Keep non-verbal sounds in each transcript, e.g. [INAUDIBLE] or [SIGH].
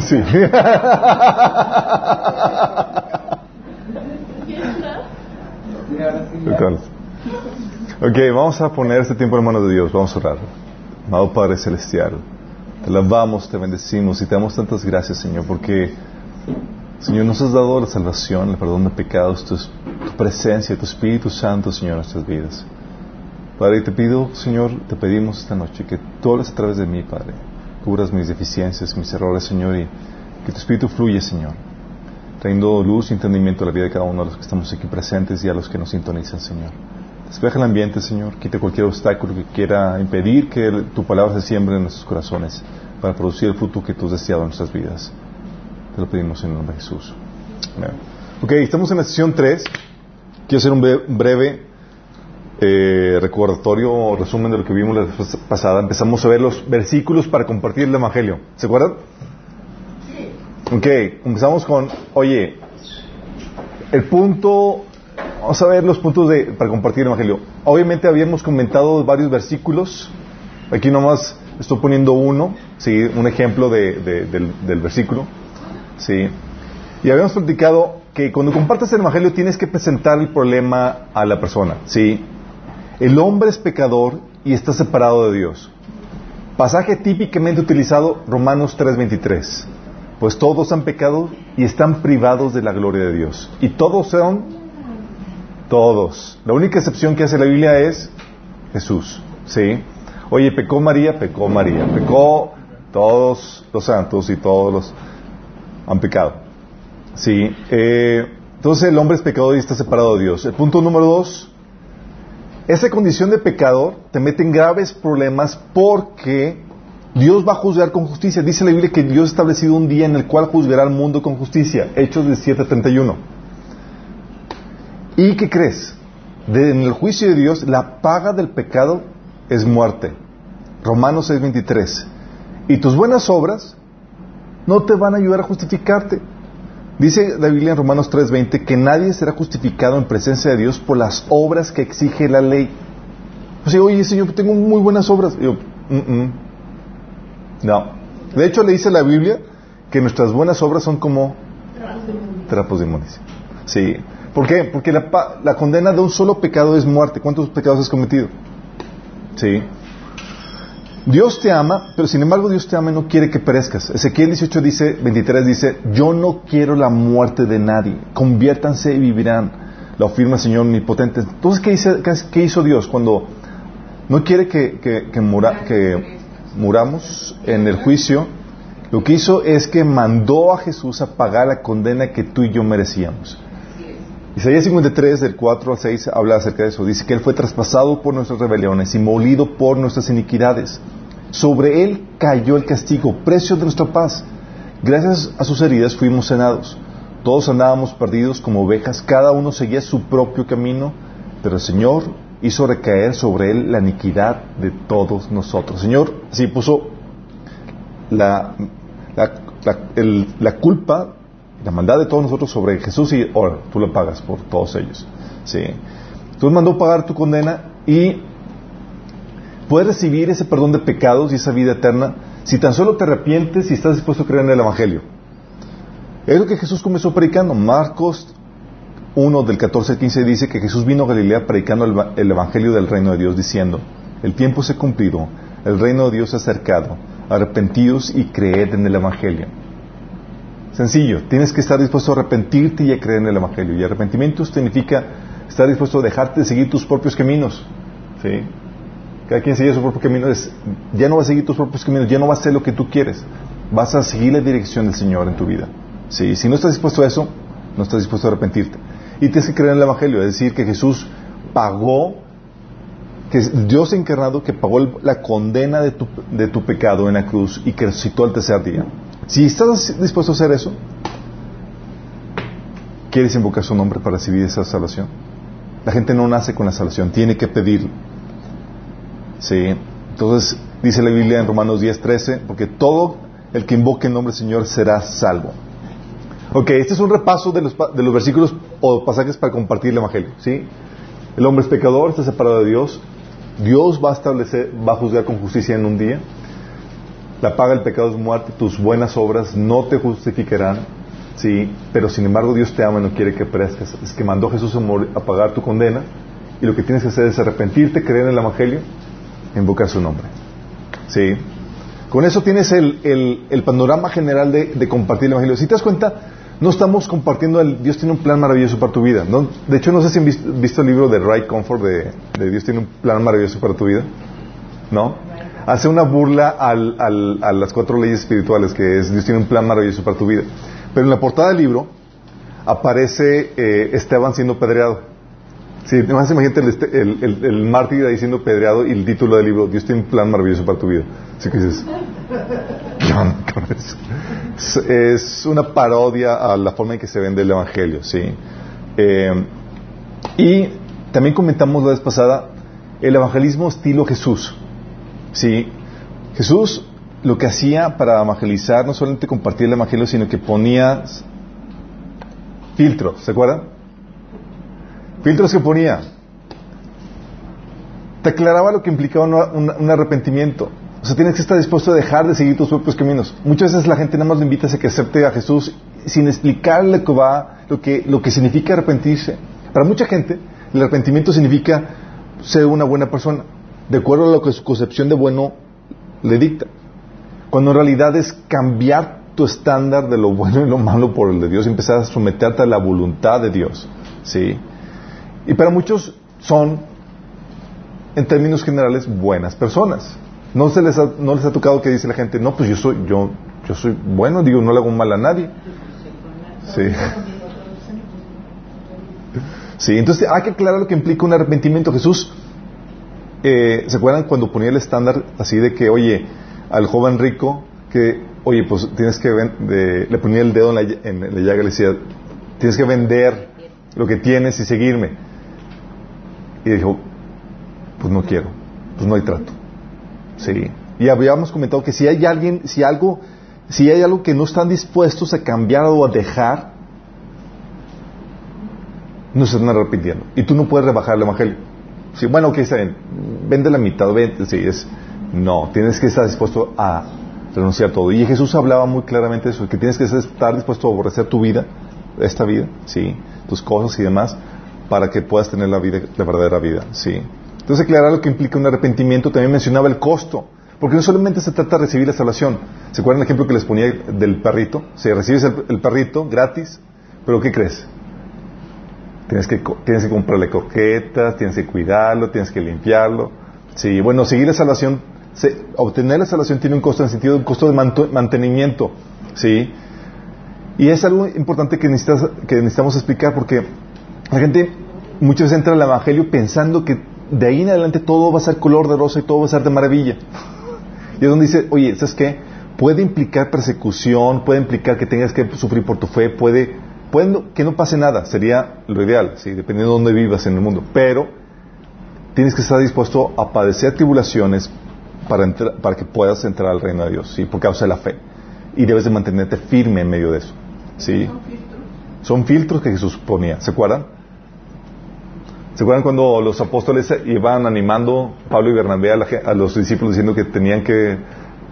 Sí. ok, vamos a poner este tiempo en manos de Dios. Vamos a orar. Amado Padre Celestial, te alabamos, te bendecimos y te damos tantas gracias, Señor, porque, Señor, nos has dado la salvación, el perdón de pecados, tu, tu presencia, tu Espíritu Santo, Señor, en nuestras vidas. Padre, te pido, Señor, te pedimos esta noche que tú hables a través de mí, Padre. Cubras mis deficiencias, mis errores, Señor, y que tu Espíritu fluya, Señor, trayendo luz y entendimiento a la vida de cada uno de los que estamos aquí presentes y a los que nos sintonizan, Señor. Despeja el ambiente, Señor, quita cualquier obstáculo que quiera impedir que tu palabra se siembre en nuestros corazones para producir el fruto que tú has deseado en nuestras vidas. Te lo pedimos en el nombre de Jesús. Amén. Ok, estamos en la sesión 3. Quiero hacer un breve eh, recordatorio o resumen de lo que vimos la vez pasada. Empezamos a ver los versículos para compartir el Evangelio. ¿Se acuerdan? Sí. Ok, empezamos con, oye, el punto, vamos a ver los puntos de, para compartir el Evangelio. Obviamente habíamos comentado varios versículos. Aquí nomás estoy poniendo uno, ¿sí? un ejemplo de, del, del, versículo. ¿sí? Y habíamos platicado que cuando compartes el Evangelio tienes que presentar el problema a la persona. ¿sí? El hombre es pecador y está separado de Dios. Pasaje típicamente utilizado, Romanos 3:23. Pues todos han pecado y están privados de la gloria de Dios. Y todos son, todos. La única excepción que hace la Biblia es Jesús. ¿Sí? Oye, pecó María, pecó María. Pecó todos los santos y todos los han pecado. ¿Sí? Eh, entonces el hombre es pecador y está separado de Dios. El punto número dos, esa condición de pecador te mete en graves problemas porque Dios va a juzgar con justicia. Dice la Biblia que Dios ha establecido un día en el cual juzgará al mundo con justicia. Hechos 17:31. ¿Y qué crees? en el juicio de Dios, la paga del pecado es muerte. Romanos 6:23. Y tus buenas obras no te van a ayudar a justificarte. Dice la Biblia en Romanos 3:20 que nadie será justificado en presencia de Dios por las obras que exige la ley. O sea, oye, Señor, tengo muy buenas obras. no. De hecho, le dice la Biblia que nuestras buenas obras son como trapos de inmundicia. Sí. ¿Por qué? Porque la, la condena de un solo pecado es muerte. ¿Cuántos pecados has cometido? Sí. Dios te ama, pero sin embargo Dios te ama y no quiere que perezcas. Ezequiel 18 dice, 23 dice, yo no quiero la muerte de nadie, conviértanse y vivirán. Lo afirma el Señor omnipotente. Entonces, ¿qué, qué hizo Dios cuando no quiere que, que, que muramos en el juicio? Lo que hizo es que mandó a Jesús a pagar la condena que tú y yo merecíamos. Isaías 53, del 4 al 6, habla acerca de eso. Dice que Él fue traspasado por nuestras rebeliones y molido por nuestras iniquidades. Sobre Él cayó el castigo, precio de nuestra paz. Gracias a sus heridas fuimos sanados. Todos andábamos perdidos como ovejas, cada uno seguía su propio camino, pero el Señor hizo recaer sobre Él la iniquidad de todos nosotros. El Señor sí puso la, la culpa la maldad de todos nosotros sobre Jesús y ahora tú lo pagas por todos ellos. ¿sí? Tú mandó pagar tu condena y puedes recibir ese perdón de pecados y esa vida eterna si tan solo te arrepientes y estás dispuesto a creer en el Evangelio. Es lo que Jesús comenzó predicando. Marcos 1 del 14 al 15 dice que Jesús vino a Galilea predicando el, el Evangelio del reino de Dios diciendo, el tiempo se ha cumplido, el reino de Dios se ha acercado, arrepentidos y creed en el Evangelio. Sencillo, tienes que estar dispuesto a arrepentirte y a creer en el Evangelio. Y arrepentimiento significa estar dispuesto a dejarte de seguir tus propios caminos. ¿sí? Cada quien sigue su propio camino. ya no va a seguir tus propios caminos, ya no va a hacer lo que tú quieres. Vas a seguir la dirección del Señor en tu vida. ¿sí? Si no estás dispuesto a eso, no estás dispuesto a arrepentirte. Y tienes que creer en el Evangelio, es decir, que Jesús pagó, que Dios encarnado que pagó la condena de tu, de tu pecado en la cruz y que resucitó al tercer día. Si estás dispuesto a hacer eso, ¿quieres invocar su nombre para recibir esa salvación? La gente no nace con la salvación, tiene que pedirlo. Sí. Entonces, dice la Biblia en Romanos 10:13, porque todo el que invoque el nombre del Señor será salvo. Ok, este es un repaso de los, de los versículos o pasajes para compartir el Evangelio. ¿sí? El hombre es pecador, está separado de Dios. Dios va a establecer, va a juzgar con justicia en un día. La paga del pecado es muerte, tus buenas obras no te justificarán, sí, pero sin embargo Dios te ama y no quiere que perezcas. Es que mandó Jesús a, a pagar tu condena y lo que tienes que hacer es arrepentirte, creer en el Evangelio, invocar su nombre. Sí. Con eso tienes el, el, panorama general de, de, compartir el Evangelio. Si te das cuenta, no estamos compartiendo el Dios tiene un plan maravilloso para tu vida. ¿no? De hecho, no sé si han visto, el libro de Ray Comfort de, de, Dios tiene un plan maravilloso para tu vida. ¿No? Hace una burla al, al, a las cuatro leyes espirituales, que es Dios tiene un plan maravilloso para tu vida. Pero en la portada del libro aparece eh, Esteban siendo pedreado. Sí, más imagínate este, el, el, el, mártir diciendo pedreado y el título del libro, Dios tiene un plan maravilloso para tu vida. Así que dices, [LAUGHS] es, es, una parodia a la forma en que se vende el Evangelio, ¿sí? Eh, y también comentamos la vez pasada el evangelismo estilo Jesús, ¿sí? Jesús lo que hacía para evangelizar no solamente compartir el Evangelio, sino que ponía filtros, ¿se acuerdan? Filtros que ponía. Te aclaraba lo que implicaba un, arrepentimiento. O sea, tienes que estar dispuesto a dejar de seguir tus propios caminos. Muchas veces la gente nada más le invita a que acepte a Jesús sin explicarle que va, lo que, lo que significa arrepentirse. Para mucha gente, el arrepentimiento significa ser una buena persona, de acuerdo a lo que su concepción de bueno le dicta. Cuando en realidad es cambiar tu estándar de lo bueno y lo malo por el de Dios y empezar a someterte a la voluntad de Dios. ¿Sí? Y para muchos son, en términos generales, buenas personas. No, se les ha, no les ha tocado que dice la gente, no, pues yo soy, yo, yo soy bueno, digo, no le hago mal a nadie. Sí. Sí, entonces hay que aclarar lo que implica un arrepentimiento. Jesús, eh, ¿se acuerdan cuando ponía el estándar así de que, oye, al joven rico, que, oye, pues tienes que, de, le ponía el dedo en la, en la llaga y le decía, tienes que vender lo que tienes y seguirme. Y dijo, pues no quiero, pues no hay trato. Sí. Y habíamos comentado que si hay alguien, si algo, si hay algo que no están dispuestos a cambiar o a dejar, no se están arrepintiendo. Y tú no puedes rebajar el evangelio. Sí, bueno, ok, está bien. Vende la mitad, vende, sí, es. No, tienes que estar dispuesto a renunciar todo. Y Jesús hablaba muy claramente de eso, que tienes que estar dispuesto a aborrecer tu vida, esta vida, sí, tus cosas y demás, para que puedas tener la vida, la verdadera vida, ¿sí? Entonces, aclarar lo que implica un arrepentimiento, también mencionaba el costo, porque no solamente se trata de recibir la salvación. ¿Se acuerdan el ejemplo que les ponía del perrito? Si recibes el, perrito gratis, pero ¿qué crees? Tienes que, tienes que comprarle coquetas, tienes que cuidarlo, tienes que limpiarlo. Sí, bueno, seguir la salvación, obtener la salvación tiene un costo en sentido de un costo de mantenimiento, ¿sí? Y es algo importante que, que necesitamos explicar porque la gente muchas veces entra al Evangelio pensando que de ahí en adelante todo va a ser color de rosa y todo va a ser de maravilla. [LAUGHS] Y es donde dice, oye, ¿sabes qué? Puede implicar persecución, puede implicar que tengas que sufrir por tu fe, puede, puede que no pase nada, sería lo ideal, ¿sí? dependiendo de dónde vivas en el mundo. Pero tienes que estar dispuesto a padecer tribulaciones para, para que puedas entrar al reino de Dios, ¿sí? por causa de la fe. Y debes de mantenerte firme en medio de eso. ¿sí? Son filtros que Jesús ponía, ¿se acuerdan? ¿Se acuerdan cuando los apóstoles iban animando Pablo y Bernabé a, los discípulos diciendo que tenían que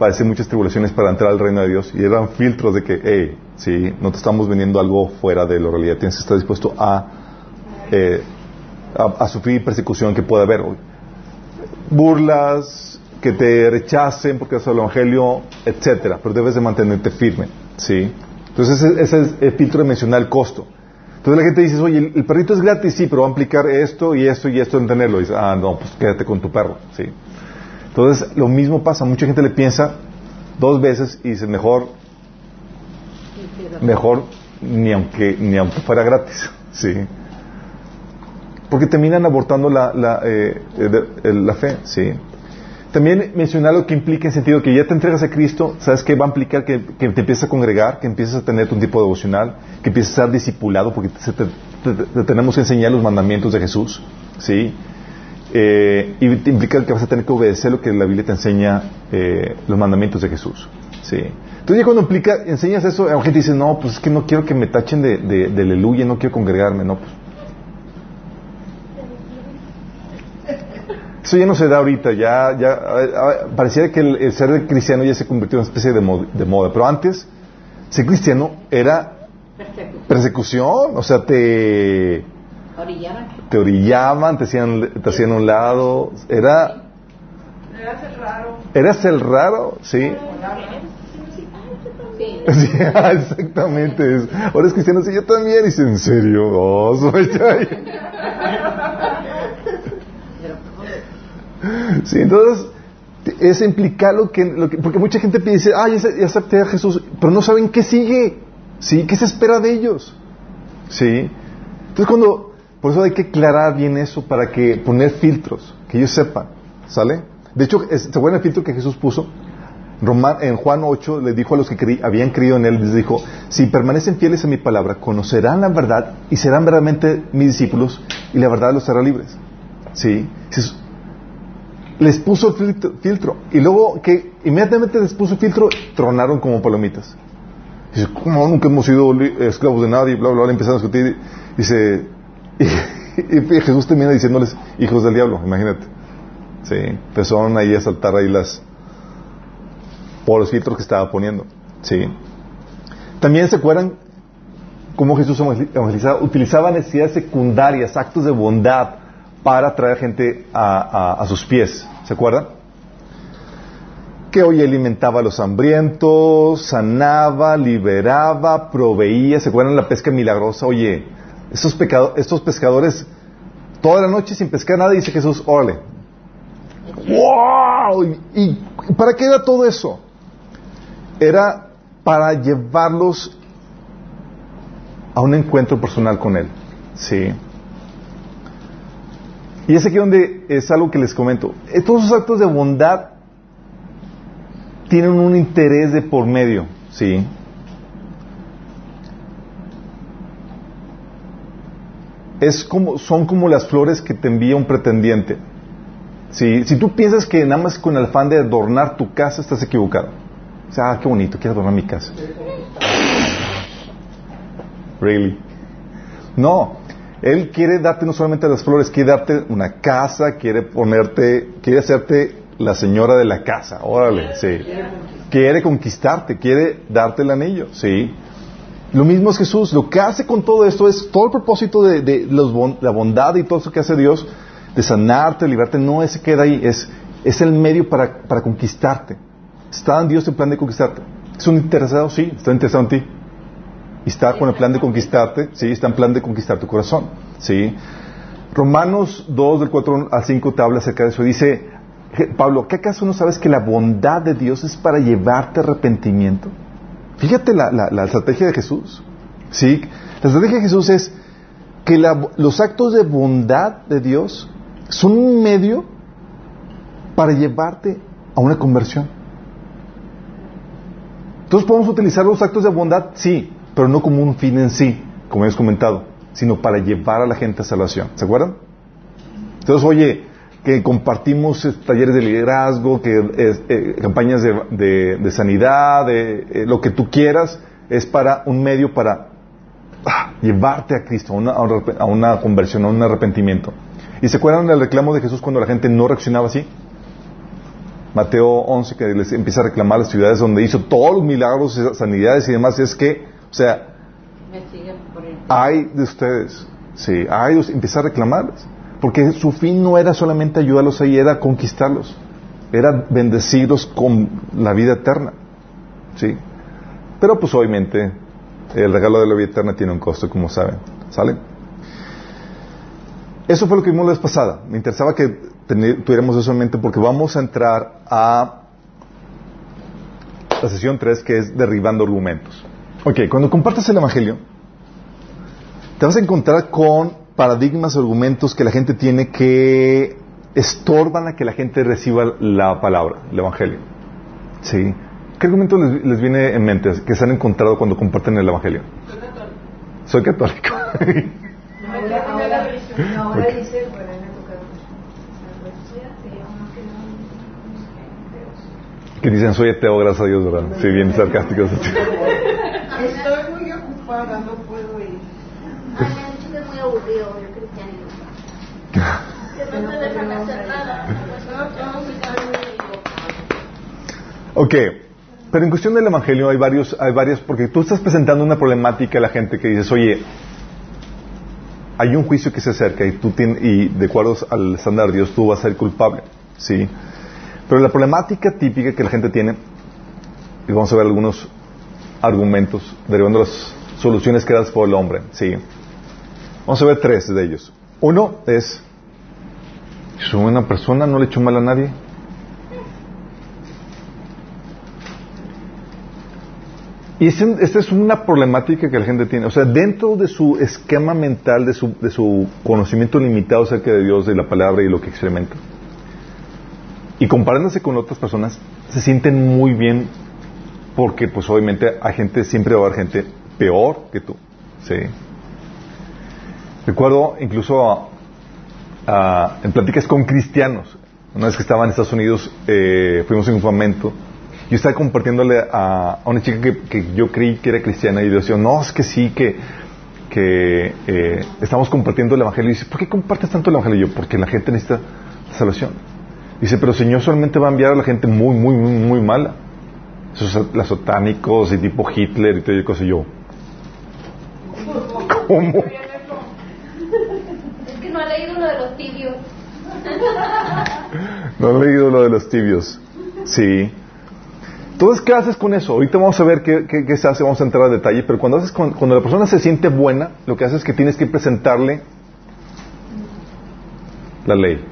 padecer muchas tribulaciones para entrar al reino de Dios? Y eran filtros de que, hey, sí, no te estamos vendiendo algo fuera de la realidad, tienes que estar dispuesto eh, a, a, sufrir persecución que pueda haber. Burlas, que te rechacen porque es el Evangelio, etcétera, pero debes de mantenerte firme, ¿sí? Entonces ese, es el filtro de mencionar el costo. Entonces la gente dice, oye, el, perrito es gratis, sí, pero va a implicar esto y esto y esto en tenerlo. Y dice, ah, no, pues quédate con tu perro. ¿sí? Entonces lo mismo pasa, mucha gente le piensa dos veces y dice, mejor, mejor ni aunque, ni aunque fuera gratis. ¿sí? Porque terminan abortando la, la, eh, la fe. ¿sí? También mencionar lo que implica en sentido que ya te entregas a Cristo, ¿sabes qué va a implicar? Que, te empieces a congregar, que empieces a tener un tipo devocional, que empieces a ser discipulado, porque te, tenemos que enseñar los mandamientos de Jesús, ¿sí? Eh, y implica que vas a tener que obedecer lo que la Biblia te enseña, eh, los mandamientos de Jesús, ¿sí? Entonces ya cuando implica, enseñas eso, la gente dice, no, pues es que no quiero que me tachen de, de, de aleluya, no quiero congregarme, no, pues Eso ya no se da ahorita, ya, ya parecía que el, ser cristiano ya se convirtió en una especie de, de moda, pero antes ser cristiano era persecución, o sea, te orillaban, te orillaban, te hacían, te hacían un lado, era Eras el raro. eras el raro, sí. [LAUGHS] Sí. Exactamente. es- Ahora es cristiano, sí, yo también. Y dice, ¿en serio? Oh, soy Sí, entonces, es implicar lo que, lo que- Porque mucha gente dice, ah, ya, ya acepté a Jesús, pero no saben qué sigue. ¿Sí? ¿Qué se espera de ellos? ¿Sí? Entonces, cuando. Por eso hay que aclarar bien eso para que poner filtros, que ellos sepan. ¿Sale? De hecho, ¿se acuerdan el filtro que Jesús puso? En Juan 8 le dijo a los que habían creído en él, les dijo, si permanecen fieles a mi palabra, conocerán la verdad y serán verdaderamente mis discípulos y la verdad los hará libres. ¿Sí? Les puso el filtro, filtro. y luego que inmediatamente les puso el filtro, tronaron como palomitas. Dice, ¿cómo nunca hemos sido esclavos de nadie? Bla, bla, bla, empezaron a discutir. Dice, [LAUGHS] y, Jesús termina diciéndoles, hijos del diablo, imagínate. Sí, empezaron ahí a saltar ahí las, por los filtros que estaba poniendo. ¿sí? También se acuerdan cómo Jesús evangel- evangelizaba, utilizaba necesidades secundarias, actos de bondad para traer gente a, a- a sus pies. ¿Se acuerdan? Que hoy alimentaba a los hambrientos, sanaba, liberaba, proveía. ¿Se acuerdan la pesca milagrosa? Oye, estos, estos pescadores, toda la noche sin pescar nada, dice Jesús, órale, ¡Wow! ¿Y, y para qué era todo eso? Era para llevarlos a un encuentro personal con Él. Sí. Y es aquí donde es algo que les comento. Eh, Todos esos actos de bondad tienen un interés de por medio. Sí. Es como, son como las flores que te envía un pretendiente. Sí, si tú piensas que nada más con el afán de adornar tu casa, estás equivocado. O sea, ah, qué bonito, quiero adornar mi casa. Really. No, él quiere darte no solamente las flores, quiere darte una casa, quiere ponerte, quiere hacerte la señora de la casa. Órale, sí. Quiere conquistarte, quiere darte el anillo, sí. Lo mismo es Jesús. Lo que hace con todo esto es todo el propósito de, de los bon- la bondad y todo eso que hace Dios, de sanarte, de liberarte, no se queda ahí, es, es el medio para, para conquistarte. Está en Dios el plan de conquistarte. ¿Es un interesado? Sí, está interesado en ti. Y está con el plan de conquistarte, sí, está en plan de conquistar tu corazón, sí. Romanos 2, del 4 al 5 te habla acerca de eso. Dice, "Je- Pablo, ¿qué acaso no sabes que la bondad de Dios es para llevarte a arrepentimiento? Fíjate la, la- la estrategia de Jesús. ¿sí? La estrategia de Jesús es que los actos de bondad de Dios son un medio para llevarte a una conversión. Entonces podemos utilizar los actos de bondad, sí, pero no como un fin en sí, como hemos comentado, sino para llevar a la gente a salvación. ¿Se acuerdan? Entonces, oye, que compartimos talleres de liderazgo, que eh, eh, campañas de, de- de sanidad, de eh, lo que tú quieras, es para un medio para ah, llevarte a Cristo, a una, a una- conversión, a un arrepentimiento. ¿Y se acuerdan del reclamo de Jesús cuando la gente no reaccionaba así? Mateo 11, que les empieza a reclamar las ciudades donde hizo todos los milagros, sanidades y demás, es que, o sea, hay de ustedes, sí, hay de ustedes, empieza a reclamarles. Porque su fin no era solamente ayudarlos ahí, era conquistarlos. Era bendecirlos con la vida eterna. ¿Sí? Pero pues obviamente el regalo de la vida eterna tiene un costo, como saben. ¿Sale? Eso fue lo que vimos la vez pasada. Me interesaba que tuviéramos eso en mente porque vamos a entrar a la sesión 3 que es derribando argumentos. Ok, cuando compartas el Evangelio, te vas a encontrar con paradigmas, argumentos que la gente tiene que estorban a que la gente reciba la palabra, el Evangelio. ¿Sí? ¿Qué argumento les, les viene en mente que se han encontrado cuando comparten el Evangelio? Soy católico. [LAUGHS] Ahora dice, bueno, me tocado que no- que dicen, soy ateo, gracias a Dios, ¿verdad? Sí, bien sarcásticos. [LAUGHS] Estoy muy ocupada, no puedo ir. [LAUGHS] aburrido Ok, pero en cuestión del Evangelio hay varios, hay varias, porque tú estás presentando una problemática a la gente que dices, oye, hay un juicio que se acerca y tú y de acuerdo al estándar de Dios tú vas a ser culpable, ¿sí? Pero la problemática típica que la gente tiene, y vamos a ver algunos argumentos derivando de las soluciones creadas por el hombre, ¿sí? Vamos a ver tres de ellos. Uno es, soy una persona, no le hecho mal a nadie. Y esta es una problemática que la gente tiene. O sea, dentro de su esquema mental, de su, de su conocimiento limitado acerca de Dios, de la palabra y lo que experimenta, y comparándose con otras personas, se sienten muy bien porque, pues, obviamente, hay gente, siempre va a haber gente peor que tú. ¿sí? Recuerdo incluso en pláticas con cristianos. Una vez que estaba en Estados Unidos, eh, fuimos en un campamento yo estaba compartiéndole a, una chica que, yo creí que era cristiana y yo decía, no, es que sí, que, que eh, estamos compartiendo el Evangelio. Y dice, ¿por qué compartes tanto el Evangelio? Y yo, porque la gente necesita salvación. Dice, pero Señor solamente va a enviar a la gente muy, muy, muy, muy mala. Esos las satánicos y tipo Hitler y todo y cosas. Y yo, [LAUGHS] ¿cómo? Es que no ha leído lo de tibios. No he leído lo de los tibios. Sí. Entonces, ¿qué haces con eso? Ahorita vamos a ver qué, se hace, vamos a entrar a detalle, pero cuando, haces cuando la persona se siente buena, lo que haces es que tienes que presentarle la ley.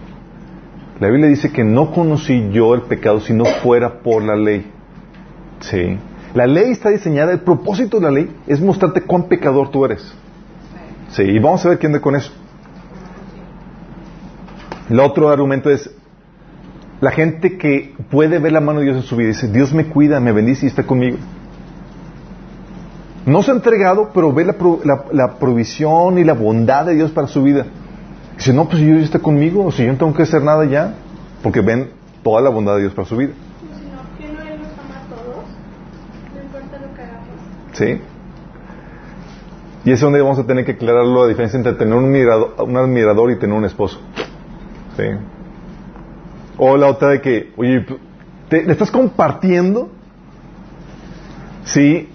La Biblia dice que no conocí yo el pecado si no fuera por la ley. Sí. La ley está diseñada, el propósito de la ley es mostrarte cuán pecador tú eres. Sí, y vamos a ver quién anda con eso. El otro argumento es, la gente que puede ver la mano de Dios en su vida dice, Dios me cuida, me bendice y está conmigo. No se ha entregado, pero ve la, provisión y la bondad de Dios para su vida. Dice, no, pues Dios está conmigo, o si yo no tengo que hacer nada ya, porque ven toda la bondad de Dios para su vida. ¿Sí? Y es donde vamos a tener que aclararlo la diferencia entre tener un, un admirador y tener un esposo. O la otra de que, oye, ¿le estás compartiendo? Sí.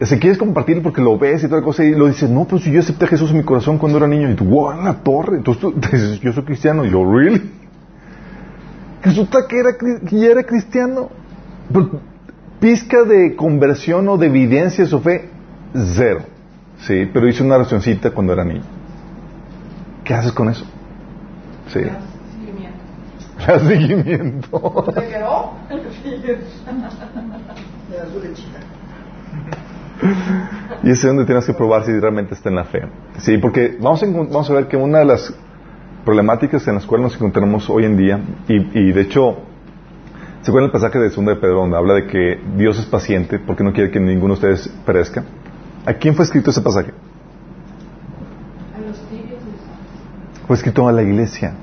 Si quieres compartir porque lo ves y toda cosa y lo dices, no, pues yo acepté a Jesús en mi corazón cuando era niño y tú, wow, la torre. Entonces tú [LAUGHS] dices, yo soy cristiano. Y yo, ¿really? Resulta que, era, que ya era cristiano. pizca de conversión o de evidencia de su fe, cero. Sí, pero hice una oracióncita cuando era niño. ¿Qué haces con eso? Sí. Da seguimiento. ¿Se quedó? y ese es donde tienes que probar si realmente está en la fe. Sí, porque vamos a, vamos a ver que una de las problemáticas en las cuales nos encontramos hoy en día, y, de hecho, ¿se acuerdan el pasaje de Segunda de Pedro donde habla de que Dios es paciente porque no quiere que ninguno de ustedes perezca? ¿A quién fue escrito ese pasaje? A los tibios. Fue escrito a la iglesia.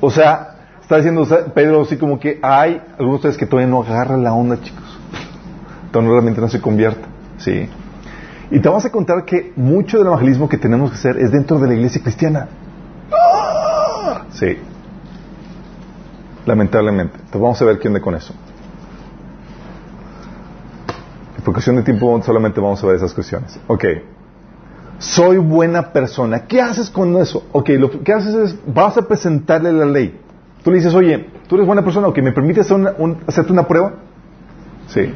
O sea, está diciendo Pedro así como que hay algunos de ustedes que todavía no agarran la onda, chicos. Todavía realmente no se convierta. Sí. Y te vamos a contar que mucho del evangelismo que tenemos que hacer es dentro de la iglesia cristiana. Sí. Lamentablemente. Entonces vamos a ver quién de con eso. Por cuestión de tiempo solamente vamos a ver esas cuestiones. Ok soy buena persona. ¿Qué haces con eso? Ok, lo que haces es, vas a presentarle la ley. Tú le dices, oye, tú eres buena persona, ok, ¿me permites hacerte una prueba? Sí.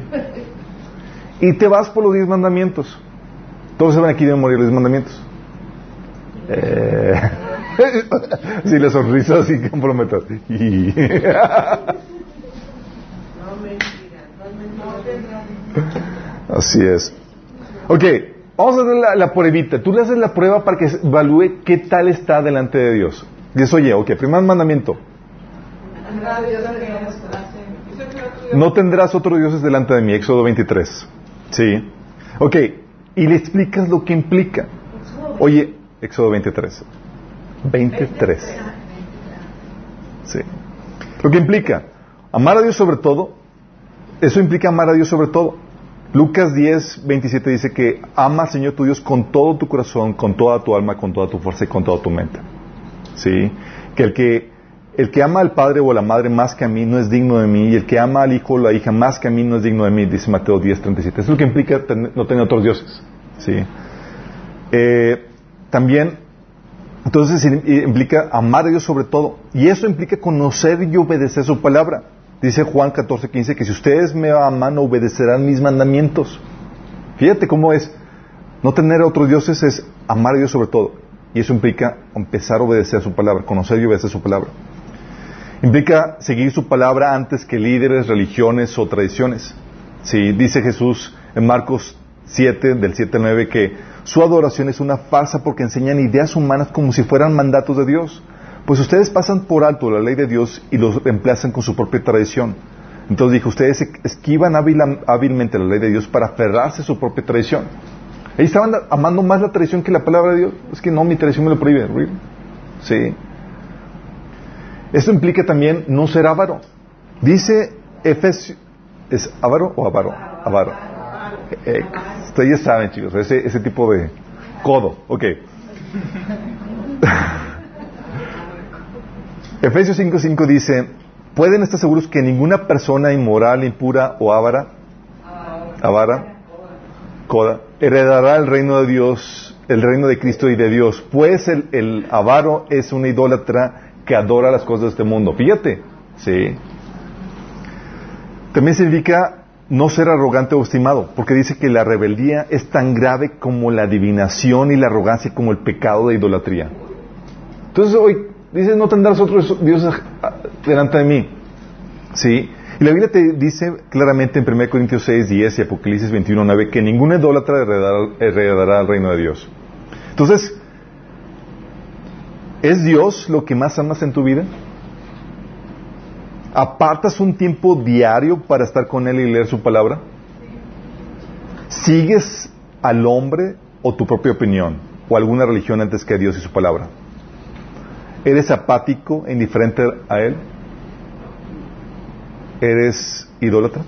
Y te vas por los diez mandamientos. Todos saben aquí deben morir los diez mandamientos. Eh... [LAUGHS] sí, la sonrisa así comprometas. [LAUGHS] Así es. Ok, Vamos a hacer la, la, pruebita. Tú le haces la prueba para que evalúe qué tal está delante de Dios. Dices, oye, ok, primer mandamiento. No tendrás otros dioses delante de mí, Éxodo 23. Sí. Ok, y le explicas lo que implica. Oye, Éxodo 23. 23. Sí. Lo que implica, amar a Dios sobre todo, eso implica amar a Dios sobre todo. Lucas 10, 27 dice que ama al Señor tu Dios con todo tu corazón, con toda tu alma, con toda tu fuerza y con toda tu mente. ¿Sí? Que el que, el que ama al padre o a la madre más que a mí no es digno de mí, y el que ama al hijo o la hija más que a mí no es digno de mí, dice Mateo 10, 37. Eso es lo que implica no tener otros dioses. ¿Sí? Eh, también, entonces implica amar a Dios sobre todo, y eso implica conocer y obedecer su palabra. Dice Juan 14, 15 que si ustedes me aman, obedecerán mis mandamientos. Fíjate cómo es. No tener a otros dioses es amar a Dios sobre todo. Y eso implica empezar a obedecer su palabra, conocer y obedecer su palabra. Implica seguir su palabra antes que líderes, religiones o tradiciones. Sí, dice Jesús en Marcos 7, del 7 al 9, que su adoración es una farsa porque enseñan ideas humanas como si fueran mandatos de Dios. Pues ustedes pasan por alto la ley de Dios y los reemplazan con su propia tradición. Entonces dijo, ustedes esquivan hábilmente la ley de Dios para aferrarse a su propia tradición. Ellos estaban amando más la tradición que la palabra de Dios. Es que no, mi tradición me lo prohíbe. Sí. Esto implica también no ser avaro. Dice Efesios, ¿es avaro o avaro? Avaro. Eh, ustedes ya saben, chicos, ese, ese tipo de codo. Ok. Efesios 5.5 dice, ¿pueden estar seguros que ninguna persona inmoral, impura o avara, avara, coda, heredará el reino de Dios, el reino de Cristo y de Dios? Pues el, el avaro es una idólatra que adora las cosas de este mundo. Fíjate, sí. También significa no ser arrogante o estimado, porque dice que la rebeldía es tan grave como la adivinación y la arrogancia como el pecado de idolatría. Entonces hoy Dice, no tendrás otros dioses delante de mí. ¿Sí? Y la Biblia te dice claramente en 1 Corintios 6, 10 y Apocalipsis 21, 9 que ninguna idólatra heredará, el reino de Dios. Entonces, ¿es Dios lo que más amas en tu vida? ¿Apartas un tiempo diario para estar con Él y leer su palabra? ¿Sigues al hombre o tu propia opinión o alguna religión antes que a Dios y su palabra? ¿Eres apático e indiferente a Él? ¿Eres idólatra?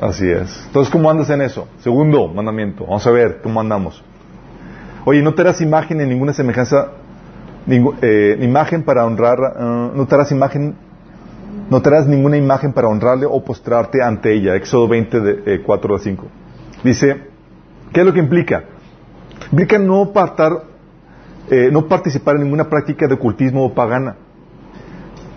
Así es. Entonces, ¿cómo andas en eso? Segundo mandamiento. Vamos a ver cómo andamos. Oye, no te harás imagen en ninguna semejanza, eh, imagen para honrar, uh, no te harás imagen, no te harás ninguna imagen para honrarle o postrarte ante ella. Éxodo 20, de, 4 a 5. Dice, ¿qué es lo que implica? Implica no eh, no participar en ninguna práctica de ocultismo o pagana.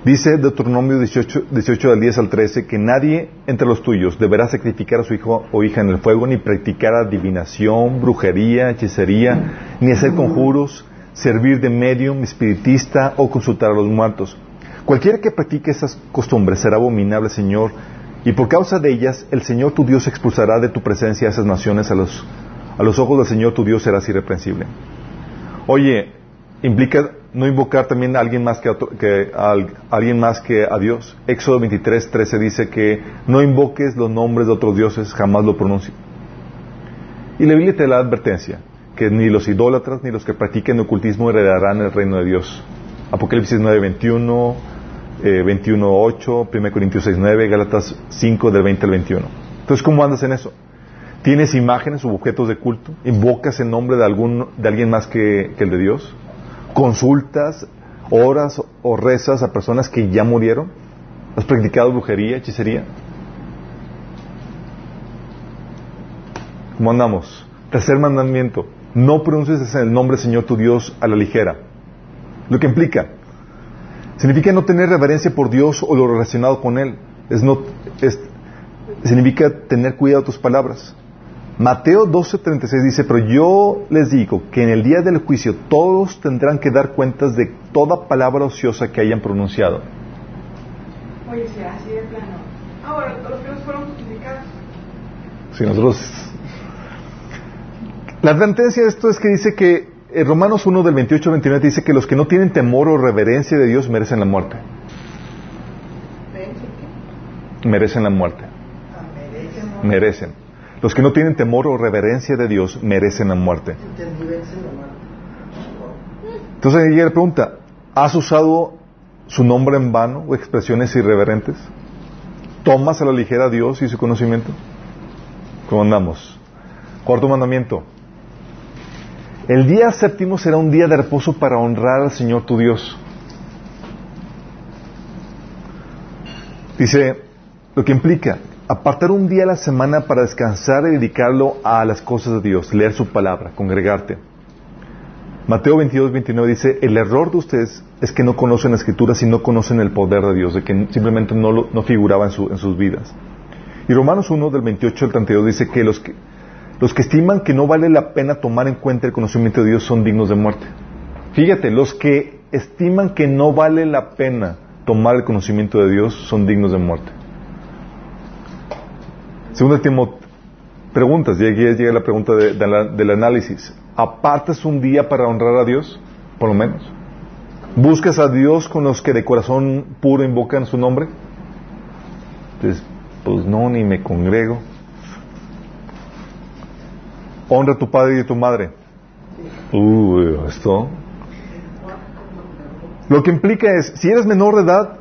Dice Deuteronomio 18, 18 del 10 al 13 que nadie entre los tuyos deberá sacrificar a su hijo o hija en el fuego, ni practicar adivinación, brujería, hechicería, ni hacer conjuros, servir de medium, espiritista o consultar a los muertos. Cualquiera que practique esas costumbres será abominable, Señor, y por causa de ellas el Señor tu Dios expulsará de tu presencia a esas naciones a los a los ojos del Señor tu Dios serás irreprensible. Oye, implica no invocar también a alguien más que, a, alguien más que a Dios. Éxodo 23, 13 dice que no invoques los nombres de otros dioses, jamás lo pronuncie. Y la Biblia te da la advertencia que ni los idólatras ni los que practiquen ocultismo heredarán el reino de Dios. Apocalipsis 9, 21, eh, 21, 8, 1 Corintios 6, 9, Gálatas 5 del 20 al 21. Entonces, ¿cómo andas en eso? ¿Tienes imágenes o objetos de culto? ¿Invocas el nombre de, algún, de alguien más que, el de Dios? ¿Consultas, oras o rezas a personas que ya murieron? ¿Has practicado brujería, hechicería? ¿Cómo andamos? Tercer mandamiento. No pronuncies el nombre Señor tu Dios a la ligera. Lo que implica. Significa no tener reverencia por Dios o lo relacionado con Él. Es no, es, significa tener cuidado de tus palabras. Mateo 12:36 dice, pero yo les digo que en el día del juicio todos tendrán que dar cuentas de toda palabra ociosa que hayan pronunciado. Oye, si así de plano. Ahora, los que fueron justificados. Sí, nosotros... La advertencia de esto es que dice que en eh, Romanos 1 del 28 al 29 dice que los que no tienen temor o reverencia de Dios merecen la muerte. Merecen la muerte. Ah, merecen. Los que no tienen temor o reverencia de Dios merecen la muerte. Entonces ella le pregunta, ¿has usado su nombre en vano o expresiones irreverentes? ¿Tomas a la ligera a Dios y su conocimiento? ¿Cómo andamos? Cuarto mandamiento. El día séptimo será un día de reposo para honrar al Señor tu Dios. Dice, lo que implica apartar un día a la semana para descansar y dedicarlo a las cosas de Dios, leer su palabra, congregarte. Mateo 22, 29 dice, el error de ustedes es que no conocen la escritura y no conocen el poder de Dios, de que simplemente no, lo, figuraba en, su, en, sus vidas. Y Romanos 1, del 28 al 32 dice que los que estiman que no vale la pena tomar en cuenta el conocimiento de Dios son dignos de muerte. Fíjate, los que estiman que no vale la pena tomar el conocimiento de Dios son dignos de muerte. Segundo Timoteo, preguntas, llega, llega la pregunta de, la, del análisis. ¿Apartas un día para honrar a Dios? Por lo menos. ¿Buscas a Dios con los que de corazón puro invocan su nombre? Pues, pues no, ni me congrego. Honra a tu padre y a tu madre. Uy, esto. Lo que implica es, si eres menor de edad,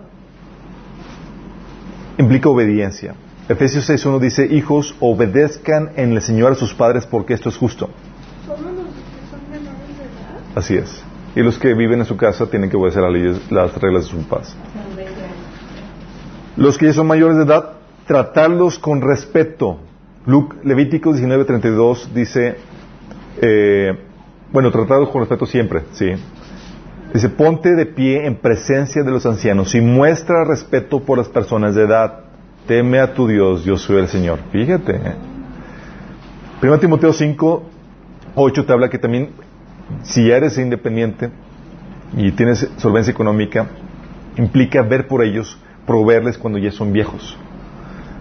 implica obediencia. Efesios 6.1 dice, hijos, obedezcan en el Señor a sus padres porque esto es justo. ¿Solo los que son menores de edad? Así es. Y los que viven en su casa tienen que obedecer a leyes- las reglas de sus padres. Los que ya son mayores de edad, tratarlos con respeto. Luke, Levítico 19.32 dice, eh, bueno, tratarlos con respeto siempre, sí. Dice, ponte de pie en presencia de los ancianos y muestra respeto por las personas de edad. Teme a tu Dios, yo soy el Señor. Fíjate. ¿eh? 1 Timoteo 5, 8 te habla que también, si ya eres independiente y tienes solvencia económica, implica ver por ellos, proveerles cuando ya son viejos.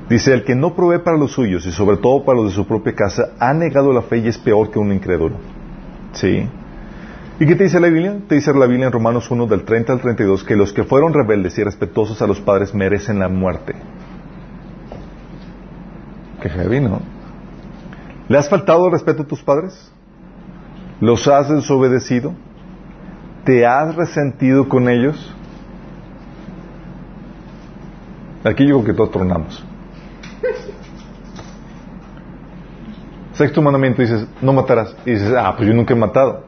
Dice, el que no provee para los suyos y sobre todo para los de su propia casa, ha negado la fe y es peor que un incrédulo. ¿Sí? ¿Y qué te dice la Biblia? Te dice la Biblia en Romanos 1 del 30 al 32 que los que fueron rebeldes y respetuosos a los padres merecen la muerte. Qué heavy, ¿no? ¿Le has faltado el respeto a tus padres? ¿Los has desobedecido? ¿Te has resentido con ellos? Aquí yo que todos tronamos. Sexto mandamiento dices, no matarás. Y dices, ah, pues yo nunca he matado.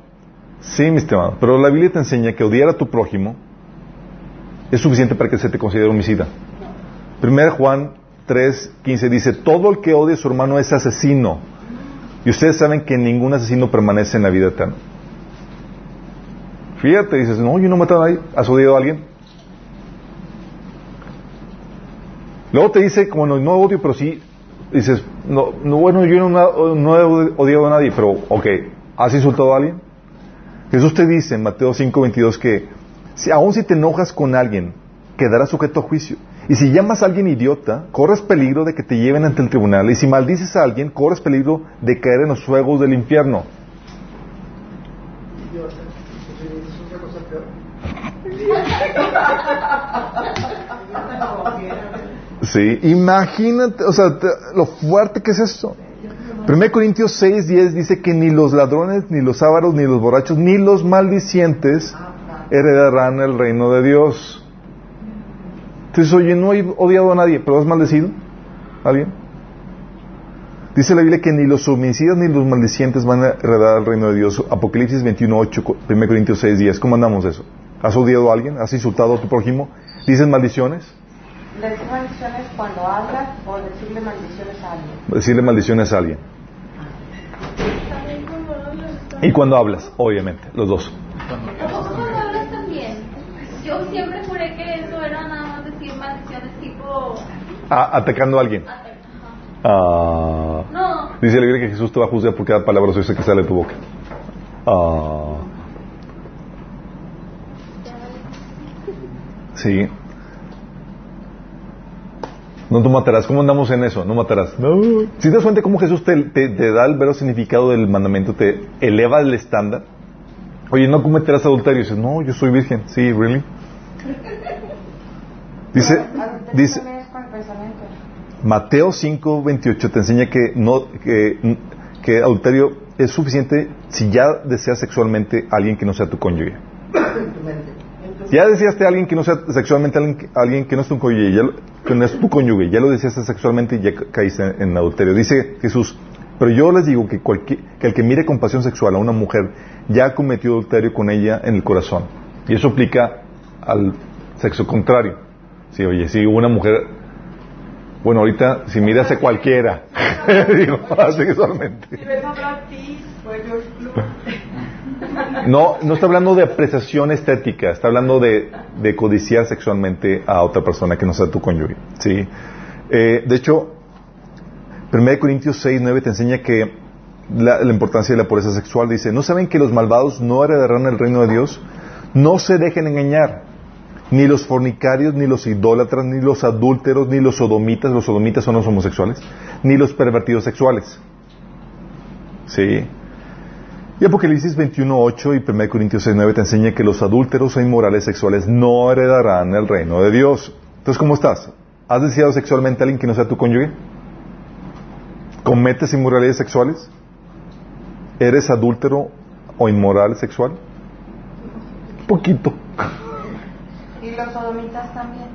Sí, mi estimado. Pero la Biblia te enseña que odiar a tu prójimo es suficiente para que se te considere homicida. Primera Juan 3, 15 dice, todo el que odia a su hermano es asesino. Y ustedes saben que ningún asesino permanece en la vida eterna. Fíjate, dices, no, yo no he matado a nadie. ¿Has odiado a alguien? Luego te dice, como no, odio, pero sí, dices, no, no bueno, yo no, no he odiado a nadie, pero, ok, ¿has insultado a alguien? Jesús te dice en Mateo 5:22 que si, aun si te enojas con alguien, quedarás sujeto a juicio. Y si llamas a alguien idiota, corres peligro de que te lleven ante el tribunal. Y si maldices a alguien, corres peligro de caer en los fuegos del infierno. Sí, imagínate, o sea, te- lo fuerte que es esto. 1 Corintios 6, 10 dice que ni los ladrones, ni los ávaros, ni los borrachos, ni los maldicientes heredarán el reino de Dios. Entonces, oye, no he odiado a nadie, pero has maldecido a alguien. Dice la Biblia que ni los homicidas ni los maldicientes van a heredar el reino de Dios. Apocalipsis 21, 8, 1 Corintios 6, 10. ¿Cómo andamos eso? ¿Has odiado a alguien? ¿Has insultado a tu prójimo? ¿Dices maldiciones? Decir maldiciones cuando hablas o decirle maldiciones a alguien. Decirle maldiciones a alguien. Y cuando hablas, obviamente, los dos. ¿A poco cuando hablas también? Yo siempre juré que eso era nada más decir maldiciones tipo... Ah, atacando a alguien. Ah. No, Dice la Biblia que Jesús te va a juzgar por cada palabra ociosa que sale de tu boca. Ah. Sí. No tú matarás. ¿Cómo andamos en eso? No matarás. No. Si te das cuenta cómo Jesús te, te- te da el verdadero significado del mandamiento, te eleva el estándar. Oye, no cometerás adulterio. Y dices, no, yo soy virgen. Sí, really. [LAUGHS] Dice, dice, también es con el pensamiento. Mateo 5, 28 te enseña que, no, que, que adulterio es suficiente si ya deseas sexualmente a alguien que no sea tu cónyuge. Ya deseaste a alguien que no sea sexualmente alguien, alguien que no es tu cónyuge, ya, lo- que no es tu cónyuge, ya lo deseaste sexualmente y ya ca- caíste en, en adulterio. Dice Jesús, pero yo les digo que, cualquier, que el que mire con pasión sexual a una mujer ya ha cometido adulterio con ella en el corazón. Y eso aplica al sexo contrario. Sí, oye, si una mujer, bueno, ahorita si miras a cualquiera, [LAUGHS] digo, sexualmente. Si ves a Brad Pitt o a George Clooney. No, no está hablando de apreciación estética, está hablando de, de codiciar sexualmente a otra persona que no sea tu cónyuge. ¿sí? Eh, de hecho, 1 Corintios 6, 9 te enseña que la, la importancia de la pureza sexual dice, ¿no saben que los malvados no heredarán el reino de Dios? No se dejen engañar, ni los fornicarios, ni los idólatras, ni los adúlteros, ni los sodomitas, los sodomitas son los homosexuales, ni los pervertidos sexuales. ¿Sí? Y Apocalipsis 21.8 y 1 Corintios 6.9 te enseña que los adúlteros e inmorales sexuales no heredarán el reino de Dios. Entonces, ¿cómo estás? ¿Has deseado sexualmente a alguien que no sea tu cónyuge? ¿Cometes inmoralidades sexuales? ¿Eres adúltero o inmoral sexual? Poquito. Los sodomitas también.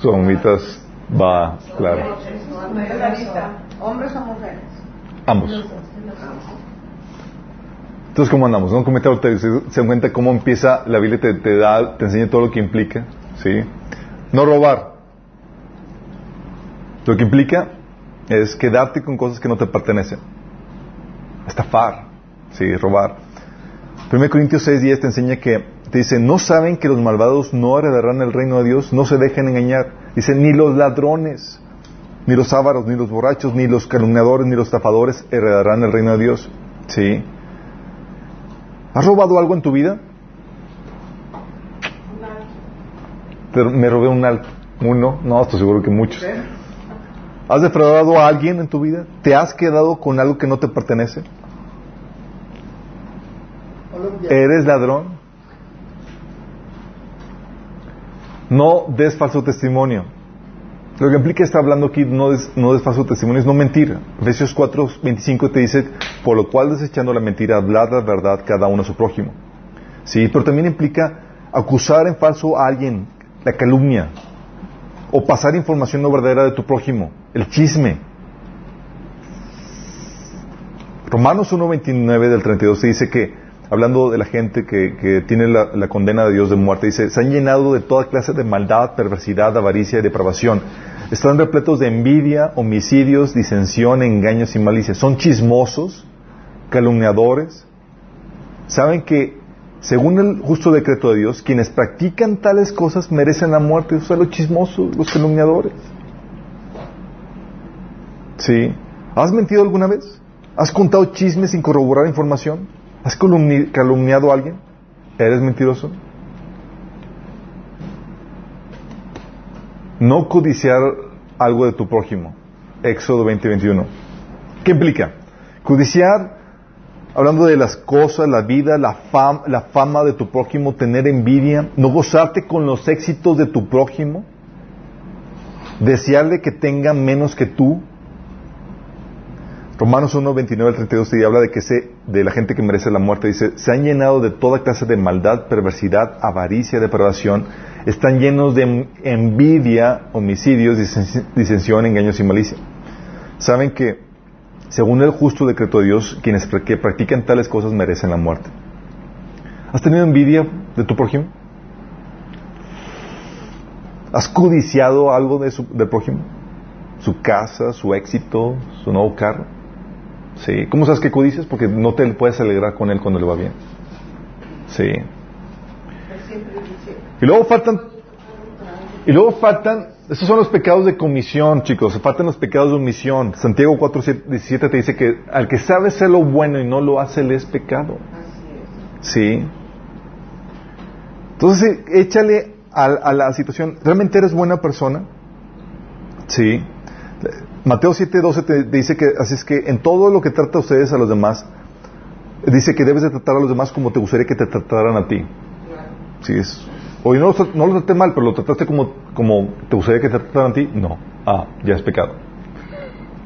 Somitas, va, claro. Hombres o mujeres. Ambos. Entonces, ¿cómo andamos? ¿No? Comete adulterio. ¿Se, cuenta cómo empieza la Biblia? Te, te da, te enseña todo lo que implica. ¿Sí? No robar. Lo que implica es quedarte con cosas que no te pertenecen. Estafar. ¿Sí? Robar. 1 Corintios 6.10 te enseña que, te dice, ¿no saben que los malvados no heredarán el reino de Dios? No se dejen engañar. Dice, ni los ladrones, ni los ávaros, ni los borrachos, ni los calumniadores, ni los estafadores heredarán el reino de Dios. ¿Sí? ¿Has robado algo en tu vida? Me robé un alto. Uno, no, estoy seguro que muchos. ¿Has defraudado a alguien en tu vida? ¿Te has quedado con algo que no te pertenece? ¿Eres ladrón? No des falso testimonio. Lo que implica está hablando aquí, no des, no des falso testimonio, es no mentir. Efesios 4, 25 te dice, por lo cual desechando la mentira, hablar la verdad cada uno a su prójimo. Sí, pero también implica acusar en falso a alguien, la calumnia, o pasar información no verdadera de tu prójimo, el chisme. Romanos 1.29 del 32 te dice que, hablando de la gente que, que tiene la, condena de Dios de muerte, dice, se han llenado de toda clase de maldad, perversidad, avaricia y depravación. Están repletos de envidia, homicidios, disensión, engaños y malicia. Son chismosos, calumniadores. Saben que, según el justo decreto de Dios, quienes practican tales cosas merecen la muerte. O sea, los chismosos, los calumniadores. ¿Sí? ¿Has mentido alguna vez? ¿Has contado chismes sin corroborar información? ¿Has calumni- calumniado a alguien? ¿Eres mentiroso? No codiciar algo de tu prójimo. Éxodo 20:21. ¿Qué implica? Codiciar, hablando de las cosas, la vida, la fama, la fama de tu prójimo, tener envidia, no gozarte con los éxitos de tu prójimo, desearle que tenga menos que tú. Romanos 1, 29 al 32 te habla de que de la gente que merece la muerte. Dice, se han llenado de toda clase de maldad, perversidad, avaricia, depravación. Están llenos de envidia, homicidios, disen- disensión, engaños y malicia. Saben que, según el justo decreto de Dios, quienes que practican tales cosas merecen la muerte. ¿Has tenido envidia de tu prójimo? ¿Has codiciado algo de su, del prójimo? ¿Su casa, su éxito, su nuevo carro? Sí. ¿Cómo sabes que codicias? Porque no te puedes alegrar con él cuando le va bien. Sí. Y luego faltan, y luego faltan, estos son los pecados de comisión, chicos, faltan los pecados de omisión. Santiago 4, 17 te dice que al que sabe hacer lo bueno y no lo hace, le es pecado. Sí. Entonces, échale a, a la situación, ¿realmente eres buena persona? Sí. Mateo 7, 12 te dice que, así es que en todo lo que trata ustedes a los demás, dice que debes de tratar a los demás como te gustaría que te trataran a ti. Sí, es. Oye, no, no lo traté mal, pero lo trataste como, como te gustaría que te trataran a ti. No. Ah, ya es pecado.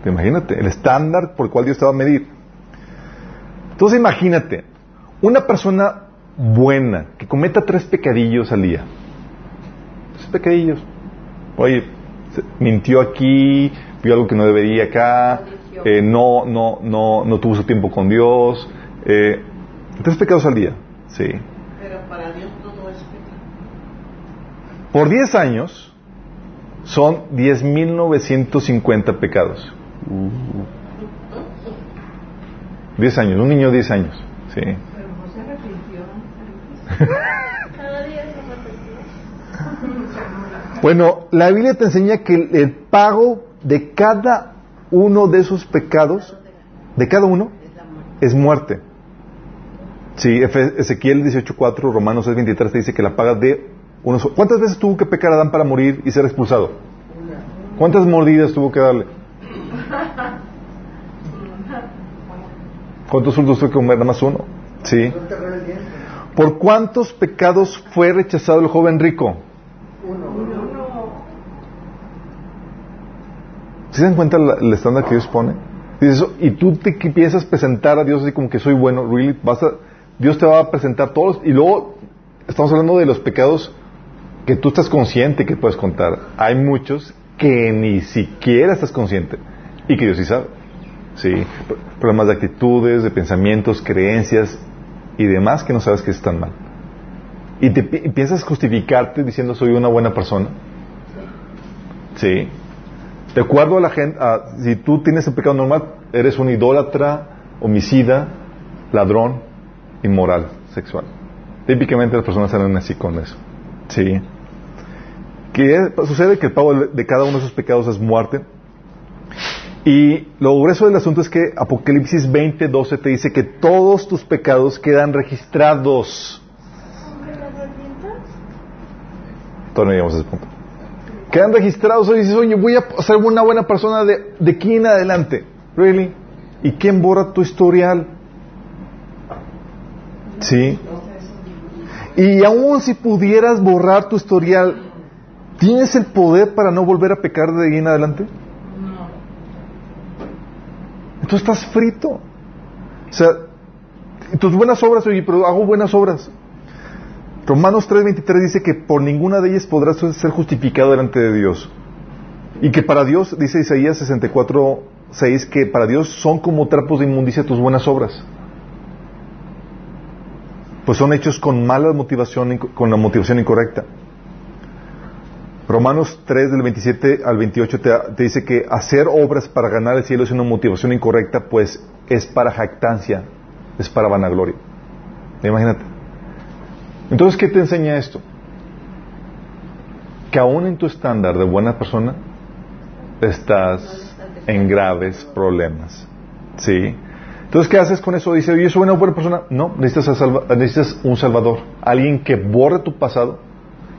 Imagínate, el estándar por el cual Dios te va a medir. Entonces imagínate, una persona buena, que cometa tres pecadillos al día. Tres pecadillos. Oye, mintió aquí, vio algo que no debería acá, eh, no, no, no, no tuvo su tiempo con Dios. eh, tres pecados al día, sí. Pero para Dios todo es pecado. Por 10 años son 10.950 pecados. 10 años, un niño de 10 años. Sí. Pero se. [LAUGHS] Bueno, la Biblia te enseña que el, el pago de cada uno de esos pecados, de cada uno, es muerte. Sí, Ezequiel 18.4, Romanos 6.23 te dice que la paga de uno. ¿Cuántas veces tuvo que pecar Adán para morir y ser expulsado? ¿Cuántas mordidas tuvo que darle? ¿Cuántos frutos tuvo que comer? Nada más uno. Sí. ¿Por cuántos pecados fue rechazado el joven rico? Uno. ¿Se dan cuenta el estándar que Dios pone? Dices, y tú te empiezas a presentar a Dios así como que soy bueno, really, vas a, Dios te va a presentar todos, y luego estamos hablando de los pecados que tú estás consciente que puedes contar. Hay muchos que ni siquiera estás consciente y que Dios sí sabe. Sí, Pro- problemas de actitudes, de pensamientos, creencias y demás que no sabes que están mal. Y te y piensas justificarte diciendo soy una buena persona. Sí. De acuerdo a la gente, a- si tú tienes el pecado normal, eres un idólatra, homicida, ladrón, inmoral, sexual. Típicamente las personas salen así con eso. Sí. ¿Qué sucede? Que el pago de cada uno de esos pecados es muerte. Y lo grueso del asunto es que Apocalipsis 20, 12 te dice que todos tus pecados quedan registrados. Todavía no llegamos a ese punto. Quedan registrados y dices, oye, voy a ser una buena persona de, aquí en adelante. ¿Really? ¿Y quién borra tu historial? ¿Sí? Y aún si pudieras borrar tu historial, ¿tienes el poder para no volver a pecar de ahí en adelante? Entonces estás frito. O sea, tus buenas obras, oye, pero hago buenas obras. Romanos 3:23 dice que por ninguna de ellas podrás ser justificado delante de Dios. Y que para Dios, dice Isaías 64:6, que para Dios son como trapos de inmundicia tus buenas obras. Pues son hechos con mala motivación, con la motivación incorrecta. Romanos 3 del 27 al 28 te, te dice que hacer obras para ganar el cielo es una motivación incorrecta, pues es para jactancia, es para vanagloria. Imagínate. Entonces, ¿qué te enseña esto? Que aún en tu estándar de buena persona estás en graves problemas. ¿Sí? Entonces, ¿qué haces con eso? Dice, yo soy una buena persona. No, necesitas, necesitas un salvador. Alguien que borre tu pasado,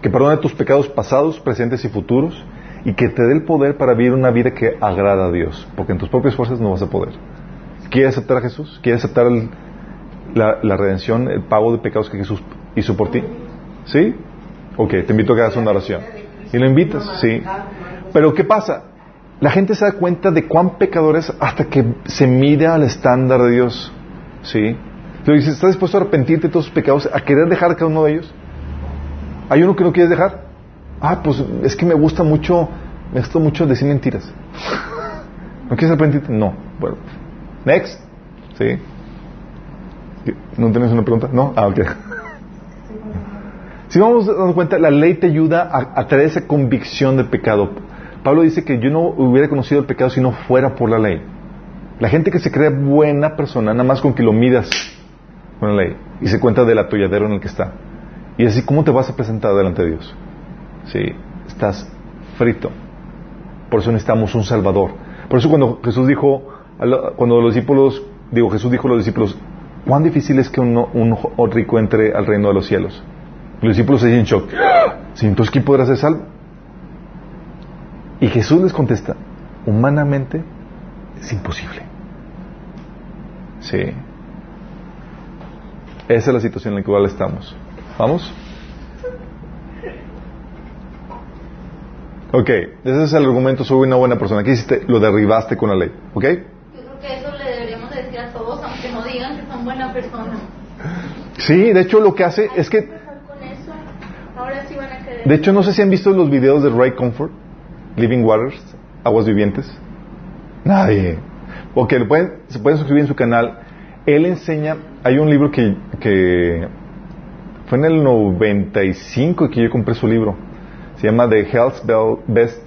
que perdone tus pecados pasados, presentes y futuros, y que te dé el poder para vivir una vida que agrada a Dios. Porque en tus propias fuerzas no vas a poder. ¿Quieres aceptar a Jesús? ¿Quieres aceptar la redención, el pago de pecados que Jesús hizo por ti? ¿Sí? Ok, te invito a que hagas una oración. Y lo invitas, sí. Pero ¿qué pasa? La gente se da cuenta de cuán pecador es hasta que se mide al estándar de Dios. ¿Sí? Pero dices, ¿estás dispuesto a arrepentirte de todos tus pecados, a querer dejar cada uno de ellos? ¿Hay uno que no quieres dejar? Ah, pues es que me gusta mucho, me gusta mucho decir mentiras. ¿No quieres arrepentirte? No. Bueno. Next. ¿Sí? ¿No tienes una pregunta? No. Ah, ok. Si vamos dando cuenta, la ley te ayuda a, traer esa convicción del pecado. Pablo dice que yo no hubiera conocido el pecado si no fuera por la ley. La gente que se cree buena persona, nada más con que lo midas con la ley y se cuenta del atolladero en el que está. Y así, ¿cómo te vas a presentar delante de Dios? Sí, estás frito. Por eso necesitamos un Salvador. Por eso cuando Jesús dijo, cuando los discípulos, digo, Jesús dijo a los discípulos, ¿cuán difícil es que un rico entre al reino de los cielos? Los discípulos se en shock. ¡Ah! Sí, entonces, ¿quién podrá ser salvo? Y Jesús les contesta, humanamente es imposible. Sí. Esa es la situación en la cual estamos. ¿Vamos? Ok, ese es el argumento, soy una buena persona. ¿Qué hiciste? Lo derribaste con la ley. ¿Ok? Yo creo que eso le deberíamos de decir a todos, aunque no digan que son buena persona. Sí, de hecho lo que hace es que, Con eso, ahora sí van a querer. De hecho no sé si han visto los videos de Ray Comfort, Living Waters, Aguas Vivientes. Nadie. Ok, lo pueden, se pueden suscribir en su canal. Él enseña, hay un libro que, que fue en el 95 que yo compré su libro. Se llama The Hell's Bell- Best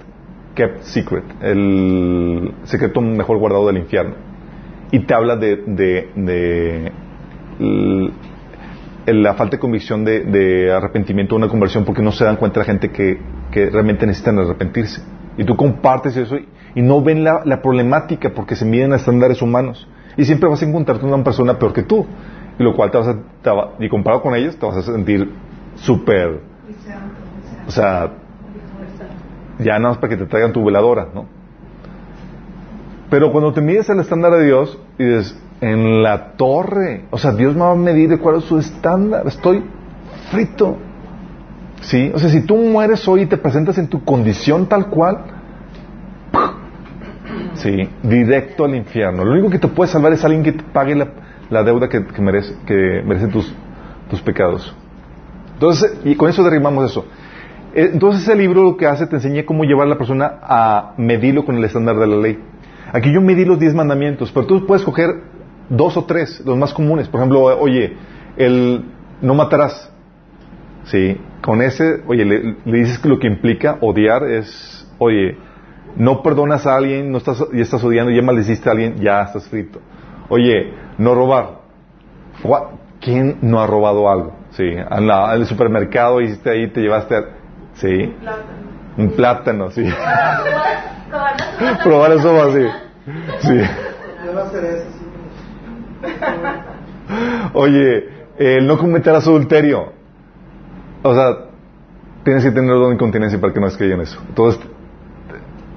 Kept Secret, el secreto mejor guardado del infierno. Y te habla de, de, de l- la falta de convicción de, arrepentimiento o una conversión porque no se dan cuenta la gente que, realmente necesitan arrepentirse. Y tú compartes eso y, no ven la, problemática porque se miden a estándares humanos. Y siempre vas a encontrarte una persona peor que tú. Y lo cual te vas a, y comparado con ellos te vas a sentir súper, o sea, ya nada más para que te traigan tu veladora, ¿no? Pero cuando te mides al estándar de Dios y dices, en la torre, o sea, Dios me va a medir de cuál es su estándar, estoy frito. ¿Sí? O sea, si tú mueres hoy y te presentas en tu condición tal cual, sí, directo al infierno. Lo único que te puede salvar es alguien que te pague la, la deuda que, merece, que merecen tus, tus pecados. Entonces, y con eso derribamos eso. Eh, Entonces ese libro lo que hace te enseña cómo llevar a la persona a medirlo con el estándar de la ley. Aquí yo medí los diez mandamientos, pero tú puedes coger dos o tres, los más comunes. Por ejemplo, oye, el no matarás. Sí, con ese, oye, le, le dices que lo que implica odiar es, oye, no perdonas a alguien, no estás, y estás odiando, ya maldeciste a alguien, ya estás frito. Oye, no robar. ¿Quién no ha robado algo? Sí, en la- en el supermercado hiciste ahí, te llevaste, a- sí, un plátano, sí. [LAUGHS] Probar [LAUGHS] eso así. Sí. Sí. Oye, el no cometerás adulterio. O sea, tienes que tener don de incontinencia para que no escriban eso. Entonces,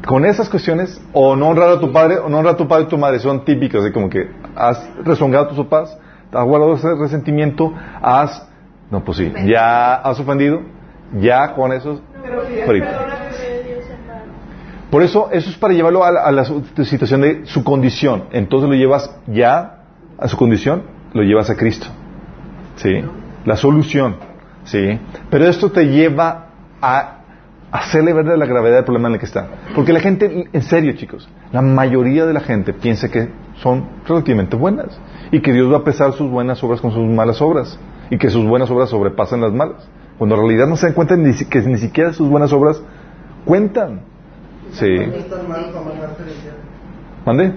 con esas cuestiones, o no honrar a tu padre, o no honrar a tu padre y tu madre, son típicas, así como que has rezongado a tus papás, has guardado ese resentimiento, has, no, pues sí, ya has ofendido, ya con eso, frito. Por eso, eso es para llevarlo a la, a la situación de su condición. Entonces lo llevas ya a su condición, lo llevas a Cristo. ¿Sí? La solución. ¿Sí? Pero esto te lleva a hacerle ver la gravedad del problema en el que está. Porque la gente, en serio chicos, la mayoría de la gente piensa que son relativamente buenas y que Dios va a pesar sus buenas obras con sus malas obras y que sus buenas obras sobrepasan las malas. Cuando en realidad no se dan cuenta ni que ni siquiera sus buenas obras cuentan. Sí. ¿Mande?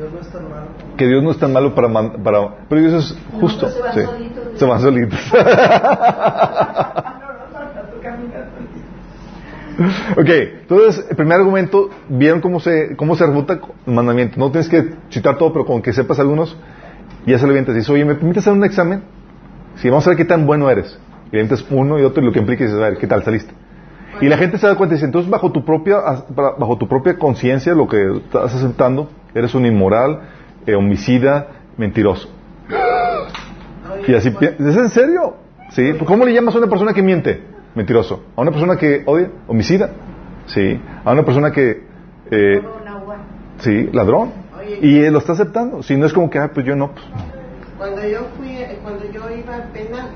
Dios no es tan malo para Que Dios no es tan malo para... man- para pero Dios es justo. se van sí. solitos. Se van solitos. [LAUGHS] ok, entonces, el primer argumento, vieron cómo se, cómo se refuta el mandamiento. No tienes que citar todo, pero con que sepas algunos, ya se lo avientas. Dices, oye, ¿me permites hacer un examen? Sí, vamos a ver qué tan bueno eres. Y le avientas uno y otro, y lo que implica es, a ver, ¿qué tal saliste? Y la gente se da cuenta y dice, entonces bajo tu propia, bajo tu propia conciencia, lo que estás aceptando, eres un inmoral, eh, homicida, mentiroso. Y así, ¿es en serio? ¿Sí? ¿Cómo le llamas a una persona que miente? Mentiroso. ¿A una persona que odia? Homicida. ¿Sí? ¿A una persona que... eh, sí, ladrón. Y él lo está aceptando. Si no es como que, ah, pues yo no. Pues, Cuando yo fui, eh, cuando yo iba al penal,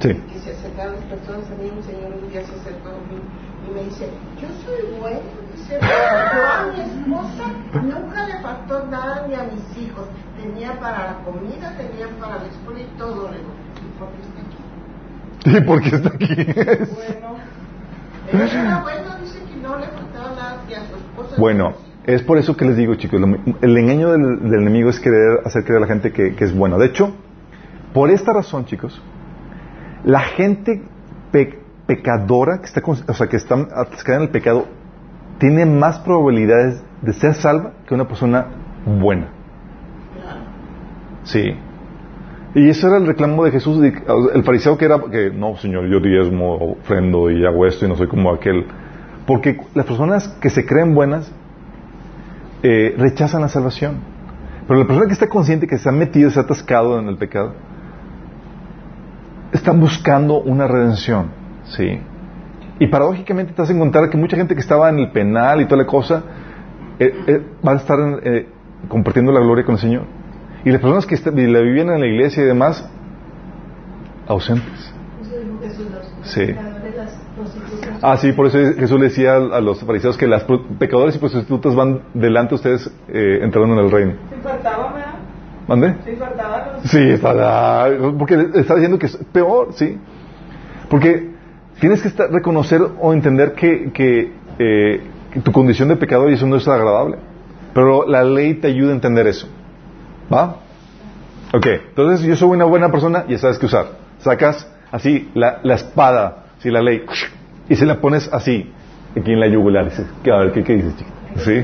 sí. que se acercaron las personas a mí, un señor un día se acercó a mí y me dice, yo soy bueno, dice, a mi esposa nunca le faltó nada ni a mis hijos, tenía para la comida, tenía para la escuela y todo, le digo, ¿y por qué está aquí? [LAUGHS] ¿Y por qué está aquí? Bueno, era bueno, dice que no le faltaba nada que a su esposa. Bueno, es por eso que les digo, chicos, lo- el engaño del, del enemigo es querer hacer creer a la gente que, que es bueno. De hecho, por esta razón, chicos, la gente pe- pecadora, que está, o sea, que está atascada en el pecado, tiene más probabilidades de ser salva que una persona buena. Sí. Y eso era el reclamo de Jesús, el fariseo que era que, no, señor, yo diezmo, ofrendo y hago esto y no soy como aquel. Porque las personas que se creen buenas eh, rechazan la salvación. Pero la persona que está consciente, que se ha metido, se ha atascado en el pecado, está buscando una redención. ¿sí? Y paradójicamente te vas a encontrar que mucha gente que estaba en el penal y toda la cosa, eh, eh, va a estar eh, compartiendo la gloria con el Señor. Y las personas que la vivían en la iglesia y demás, ausentes. Sí. Ah, sí, por eso Jesús le decía a los fariseos que las pecadores y prostitutas van delante de ustedes eh, entrando en el reino. ¿Mande? Sí, está, porque está diciendo que es peor, sí. Porque tienes que estar- reconocer o entender que, que, eh, que tu condición de pecador y eso no es agradable. Pero la ley te ayuda a entender eso. ¿Va? Ok, entonces yo soy una buena persona y ya sabes qué usar. Sacas así la, la espada, sí, la ley, y se la pones así, aquí en la yugular. Dices, a ver, ¿qué, qué dices, chiquita? ¿Sí?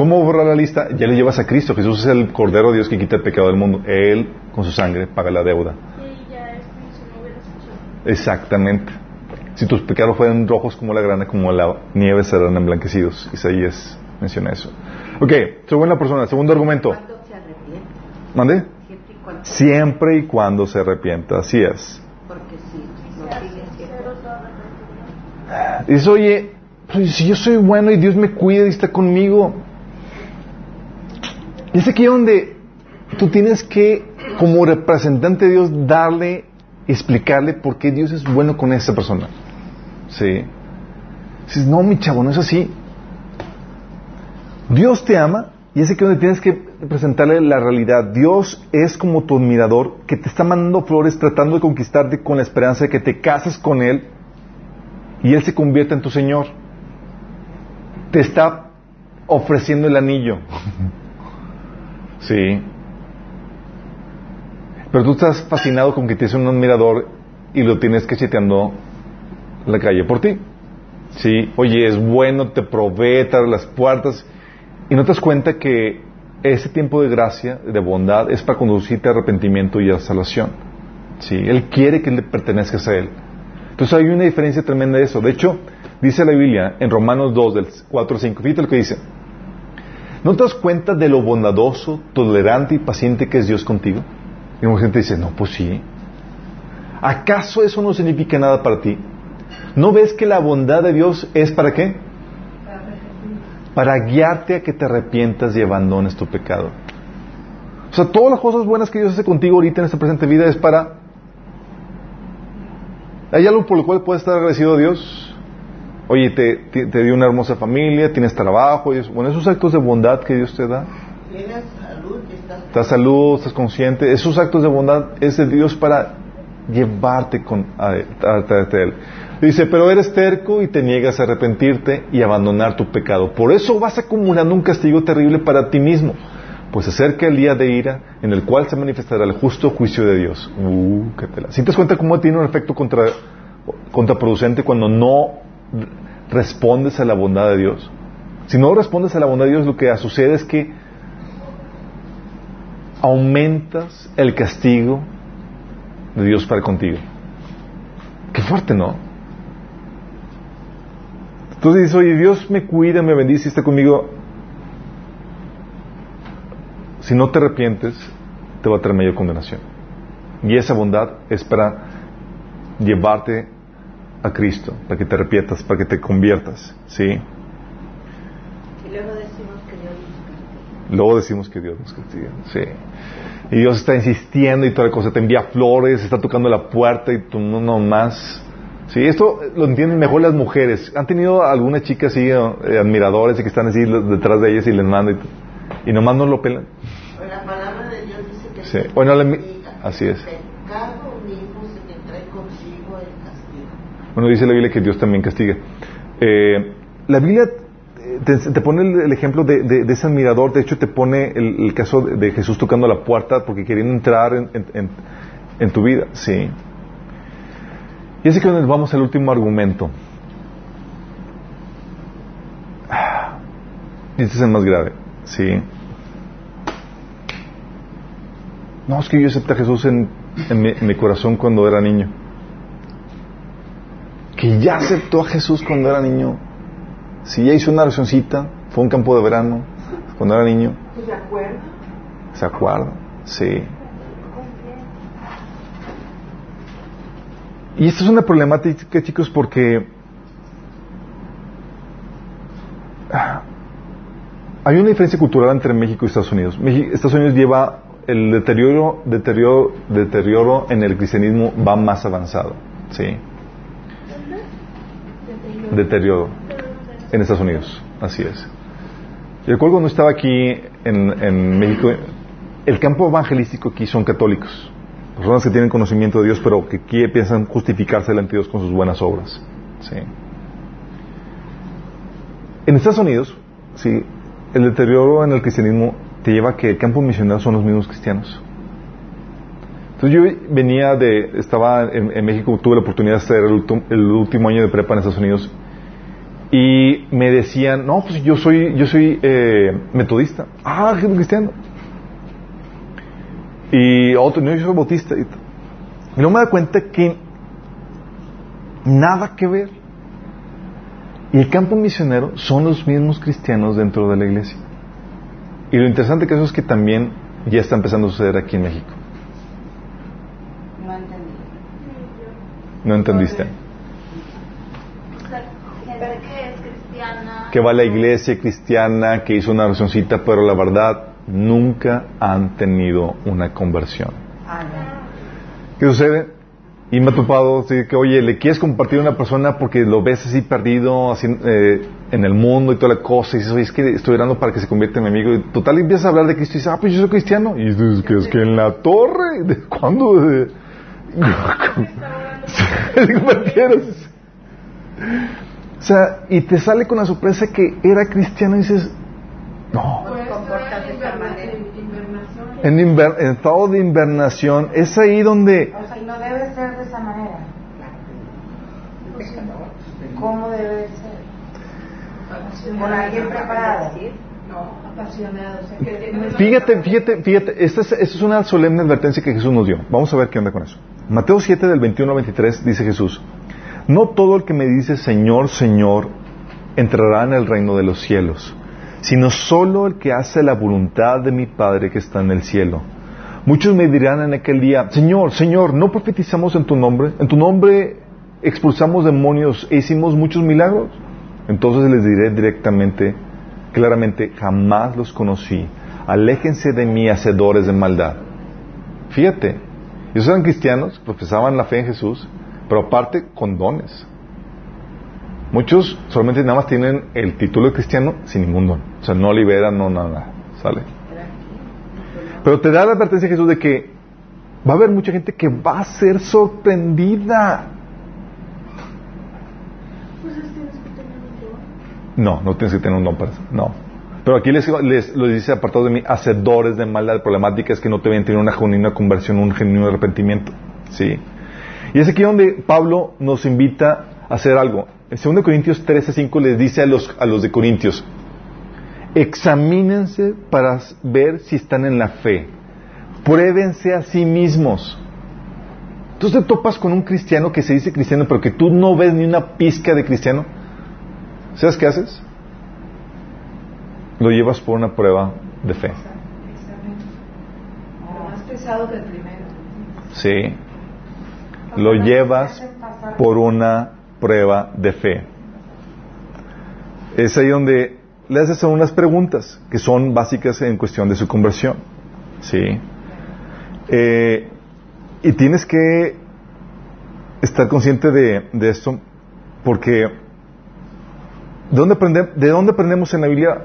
¿Cómo borrar la lista? Ya le llevas a Cristo. Jesús es el Cordero de Dios que quita el pecado del mundo. Él, con su sangre, paga la deuda. Sí, ya es no. Exactamente. Si tus pecados fueran rojos como la grana, como la nieve, serán emblanquecidos. Isaías menciona eso. Ok, buena persona. Segundo argumento. Cuando se arrepiente, ¿Mande? siempre y cuando, Siempre y cuando se arrepienta. Así es. porque si no. Dices, oye, pues, si yo soy bueno y Dios me cuida y está conmigo. Y es aquí donde tú tienes que, como representante de Dios, darle, explicarle por qué Dios es bueno con esa persona. Sí. Dices, no, mi chavo, no es así. Dios te ama y es aquí donde tienes que presentarle la realidad. Dios es como tu admirador que te está mandando flores tratando de conquistarte con la esperanza de que te cases con Él y Él se convierta en tu Señor. Te está ofreciendo el anillo. [LAUGHS] Sí. Pero tú estás fascinado con que tienes un admirador y lo tienes cacheteando en la calle por ti. Sí. Oye, es bueno, te provee, te abre las puertas y no te das cuenta que ese tiempo de gracia, de bondad, es para conducirte a arrepentimiento y a salvación. Sí. Él quiere que le pertenezcas a Él. Entonces hay una diferencia tremenda de eso. De hecho, dice la Biblia en Romanos 2, del 4 al 5, fíjate lo que dice. ¿No te das cuenta de lo bondadoso, tolerante y paciente que es Dios contigo? Y mucha gente dice, no, pues sí. ¿Acaso eso no significa nada para ti? ¿No ves que la bondad de Dios es para qué? Para guiarte a que te arrepientas y abandones tu pecado. O sea, todas las cosas buenas que Dios hace contigo ahorita en esta presente vida es para... ¿Hay algo por lo cual puedes estar agradecido a Dios? Oye, te, te, te dio una hermosa familia, tienes trabajo, y eso. bueno, esos actos de bondad que Dios te da, tienes salud estás estás salud, estás consciente, esos actos de bondad es de Dios para llevarte con, a, a- a- Él. Dice, pero eres terco y te niegas a arrepentirte y abandonar tu pecado. Por eso vas acumulando un castigo terrible para ti mismo. Pues acerca el día de ira en el cual se manifestará el justo juicio de Dios. Uh, qué pela. ¿Sí te das cuenta cómo tiene un efecto contra, contraproducente cuando no respondes a la bondad de Dios? Si no respondes a la bondad de Dios, lo que sucede es que aumentas el castigo de Dios para contigo. Qué fuerte, ¿no? Entonces dices, oye, Dios me cuida, me bendice está conmigo. Si no te arrepientes, te va a traer mayor condenación. Y esa bondad es para llevarte a Cristo, para que te arrepientas, para que te conviertas, ¿sí? y luego decimos que Dios nos castiga. Luego decimos que Dios nos castiga. Sí. Y Dios está insistiendo y toda la cosa. Te envía flores, está tocando la puerta y tú no nomás. Sí, esto lo entienden mejor las mujeres. ¿Han tenido alguna chica así, eh, admiradores y que están así detrás de ellas y les manda y, y nomás no lo pelan? La palabra de Dios dice que Sí. Bueno, la- así es. Pecado mismo se que trae consigo el castigo. Bueno, dice la Biblia que Dios también castiga. Eh, la Biblia eh, te, pone el, ejemplo de, ese admirador. De hecho, te pone el, caso de, Jesús tocando la puerta porque querían entrar en, tu vida. Sí. Y así que vamos al último argumento. Y [SIGHS] este es el más grave. Sí. No, es que yo acepté a Jesús en mi corazón cuando era niño que ya aceptó a Jesús cuando era niño. Si ya hizo una oracióncita, fue a un campo de verano, cuando era niño, ¿Pues ¿Se acuerda? ¿se acuerda? Sí. Y esto es una problemática, chicos, porque ah, hay una diferencia cultural entre México y Estados Unidos. Estados Unidos lleva el deterioro, deterioro, deterioro en el cristianismo va más avanzado. ¿Sí? Deterioro en Estados Unidos. Así es. Yo recuerdo cuando estaba aquí en, en México, el campo evangelístico aquí son católicos. Personas que tienen conocimiento de Dios, pero que aquí piensan justificarse delante de Dios con sus buenas obras. ¿Sí? En Estados Unidos, sí, el deterioro en el cristianismo te lleva a que el campo misionero son los mismos cristianos. Entonces yo venía de, estaba en, en México, tuve la oportunidad de estar el, el último año de prepa en Estados Unidos y me decían, no, pues yo soy, yo soy eh, metodista. Ah, ¿qué cristiano. Y otro, no, yo soy bautista. Y, y no me da cuenta que nada que ver. Y el campo misionero son los mismos cristianos dentro de la iglesia. Y lo interesante que eso es que también ya está empezando a suceder aquí en México. No entendí. ¿No entendiste? Que va a la iglesia cristiana, que hizo una oracióncita, pero la verdad nunca han tenido una conversión. ¿Qué sucede? Y me ha topado que, oye, le quieres compartir a una persona porque lo ves así perdido así, eh, en el mundo y toda la cosa. Y dices, oye, es que estoy orando para que se convierta en mi amigo. Y total, y empiezas a hablar de Cristo y dices, ah, pues yo soy cristiano. Y dices, que es que en la torre. ¿De cuándo? De... [LAUGHS] Se [LAUGHS] convirtieron. O sea, y te sale con la sorpresa que era cristiano y dices, no. En, inver- en estado de invernación, es ahí donde O sea, y no debe ser de esa manera. ¿Cómo debe ser? Con alguien preparado. No, apasionado. Fíjate, fíjate, fíjate, esta es, esta es una solemne advertencia que Jesús nos dio. Vamos a ver qué onda con eso. Mateo 7 del 21 al 23 dice Jesús, no todo el que me dice Señor, Señor, entrará en el reino de los cielos, sino solo el que hace la voluntad de mi Padre que está en el cielo. Muchos me dirán en aquel día, Señor, Señor, ¿no profetizamos en tu nombre? ¿En tu nombre expulsamos demonios e hicimos muchos milagros? Entonces les diré directamente, claramente, jamás los conocí. Aléjense de mí, hacedores de maldad. Fíjate, ellos eran cristianos, profesaban la fe en Jesús, pero aparte con dones. Muchos solamente nada más tienen el título de cristiano sin ningún don. O sea, no liberan, no nada. ¿Sale? Pero te da la advertencia Jesús de que va a haber mucha gente que va a ser sorprendida. No, no tienes que tener un don para eso. No. Pero aquí les, les, les dice apartado de mí, hacedores de maldad. La problemática es que no te ven tener una genuina conversión, un genuino arrepentimiento. ¿Sí? Y es aquí donde Pablo nos invita a hacer algo. En 2 Corintios 13:5 les dice a los, a los de Corintios, examínense para ver si están en la fe. Pruébense a sí mismos. Tú te topas con un cristiano que se dice cristiano, pero que tú no ves ni una pizca de cristiano. ¿Sabes qué haces? Lo llevas por una prueba de fe. Más pesado que el primero. Sí. Lo llevas por una prueba de fe. Es ahí donde le haces unas preguntas que son básicas en cuestión de su conversión. Sí. Eh, y tienes que estar consciente de, esto porque ¿de dónde, aprende- ¿de dónde aprendemos en la Biblia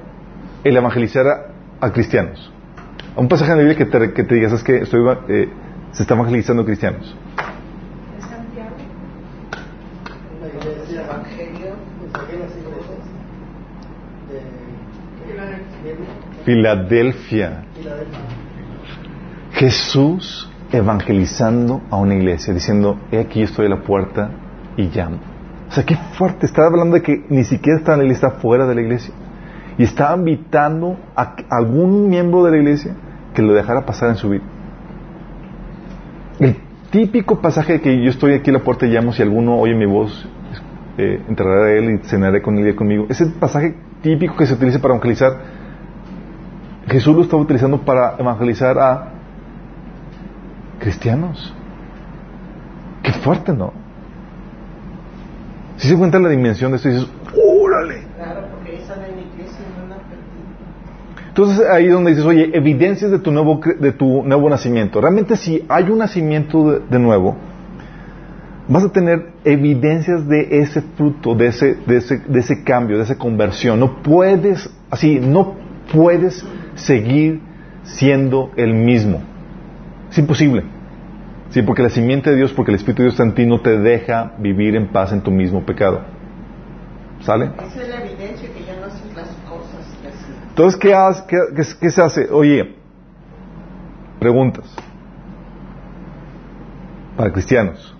el evangelizar a, a cristianos? Un pasaje en la Biblia que te, que te digas es que estoy, eh, se está evangelizando cristianos. Es Santiago. La iglesia evangelio, mensaje a las iglesias de Filadelfia. Jesús evangelizando a una iglesia, diciendo, he aquí yo estoy a la puerta y llamo. O sea, qué fuerte. Estaba hablando de que ni siquiera estaba en la iglesia, fuera de la iglesia. Y estaba invitando a algún miembro de la iglesia que lo dejara pasar en su vida. El típico pasaje de que yo estoy aquí a la puerta y llamo, si alguno oye mi voz, eh, entraré a él y cenaré con él y conmigo. Ese pasaje típico que se utiliza para evangelizar, Jesús lo estaba utilizando para evangelizar a cristianos. Qué fuerte, ¿no? Si se cuenta la dimensión de esto, dices, ¡órale! Claro, porque esa de mi iglesia no la perdí. Entonces ahí donde dices, oye, evidencias de tu nuevo, de tu nuevo nacimiento. Realmente si hay un nacimiento de, de nuevo, vas a tener evidencias de ese fruto, de ese, de, ese, de ese cambio, de esa conversión. No puedes, así, no puedes seguir siendo el mismo. Es imposible. Sí, porque la simiente de Dios, porque el Espíritu de Dios está en ti, no te deja vivir en paz en tu mismo pecado. ¿Sale? Esa es la evidencia que ya no haces las cosas que. Entonces, ¿qué, qué, qué- qué se hace? Oye, preguntas. Para cristianos.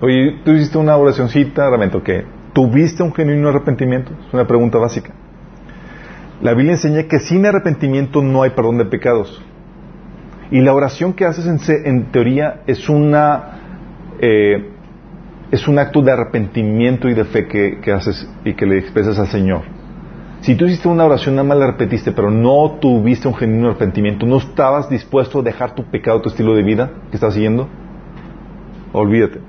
Oye, tú hiciste una oracioncita, realmente, ¿qué? ¿Tuviste un genuino arrepentimiento? Es una pregunta básica. La Biblia enseña que sin arrepentimiento no hay perdón de pecados. Y la oración que haces en, teoría eh, es un acto de arrepentimiento y de fe que, haces y que le expresas al Señor. Si tú hiciste una oración, nada más la repetiste, pero no tuviste un genuino arrepentimiento, no estabas dispuesto a dejar tu pecado, tu estilo de vida que estabas siguiendo, olvídate.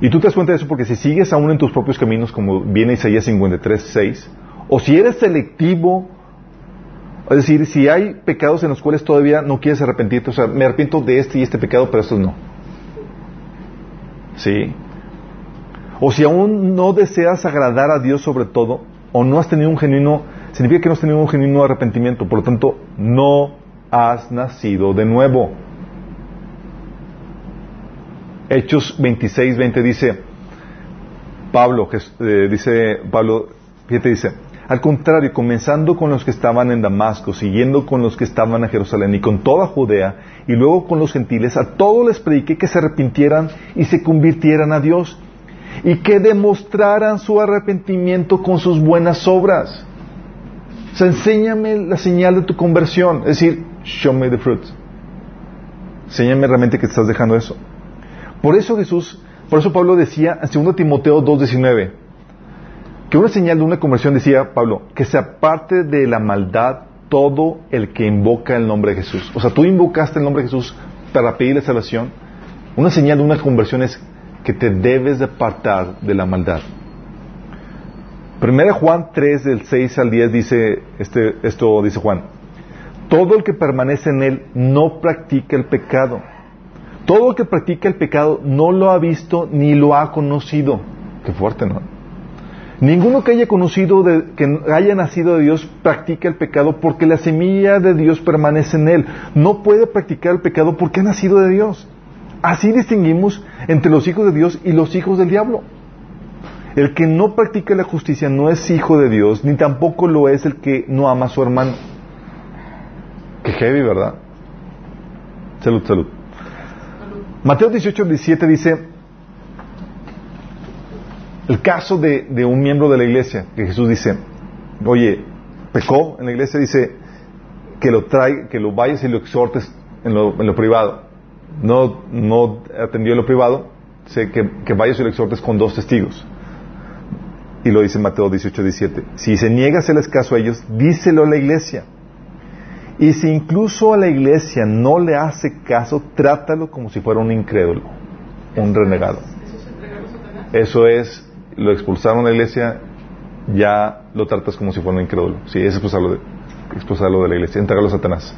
Y tú te das cuenta de eso porque si sigues aún en tus propios caminos, como viene Isaías 53, 6, o si eres selectivo, es decir, si hay pecados en los cuales todavía no quieres arrepentirte, o sea, me arrepiento de este y este pecado, pero estos no. ¿Sí? O si aún no deseas agradar a Dios sobre todo, o no has tenido un genuino, significa que no has tenido un genuino arrepentimiento, por lo tanto, no has nacido de nuevo. Hechos 26, 20 dice, Pablo, eh, dice Pablo, fíjate, dice, al contrario, comenzando con los que estaban en Damasco, siguiendo con los que estaban en Jerusalén y con toda Judea, y luego con los gentiles, a todos les prediqué que se arrepintieran y se convirtieran a Dios, y que demostraran su arrepentimiento con sus buenas obras. O sea, enséñame la señal de tu conversión, es decir, show me the fruits. Enséñame realmente que te estás dejando eso. Por eso Jesús, por eso Pablo decía en 2 Timoteo 2.19, que una señal de una conversión decía Pablo, que se aparte de la maldad todo el que invoca el nombre de Jesús. O sea, tú invocaste el nombre de Jesús para pedirle salvación. Una señal de una conversión es que te debes de apartar de la maldad. Primera Juan 3 del 6 al 10 dice este, esto dice Juan. Todo el que permanece en él no practica el pecado. Todo el que practica el pecado no lo ha visto ni lo ha conocido. Qué fuerte, ¿no? Ninguno que haya conocido, de- que haya nacido de Dios, practica el pecado porque la semilla de Dios permanece en él. No puede practicar el pecado porque ha nacido de Dios. Así distinguimos entre los hijos de Dios y los hijos del diablo. El que no practica la justicia no es hijo de Dios, ni tampoco lo es el que no ama a su hermano. Qué heavy, ¿verdad? Salud, salud. Mateo 18, 17 dice, el caso de, de un miembro de la iglesia, que Jesús dice, oye, pecó en la iglesia, dice, que lo trae, que lo vayas y lo exhortes en lo, en lo privado. No, no atendió en lo privado, sé que, que vayas y lo exhortes con dos testigos. Y lo dice Mateo 18, 17. Si se niega a hacerles caso a ellos, díselo a la iglesia. Y si incluso a la iglesia no le hace caso, trátalo como si fuera un incrédulo, un renegado. Eso es lo expulsaron de la iglesia, ya lo tratas como si fuera un incrédulo. Sí, es expulsarlo de, expulsarlo de la iglesia, entregarlo a Satanás.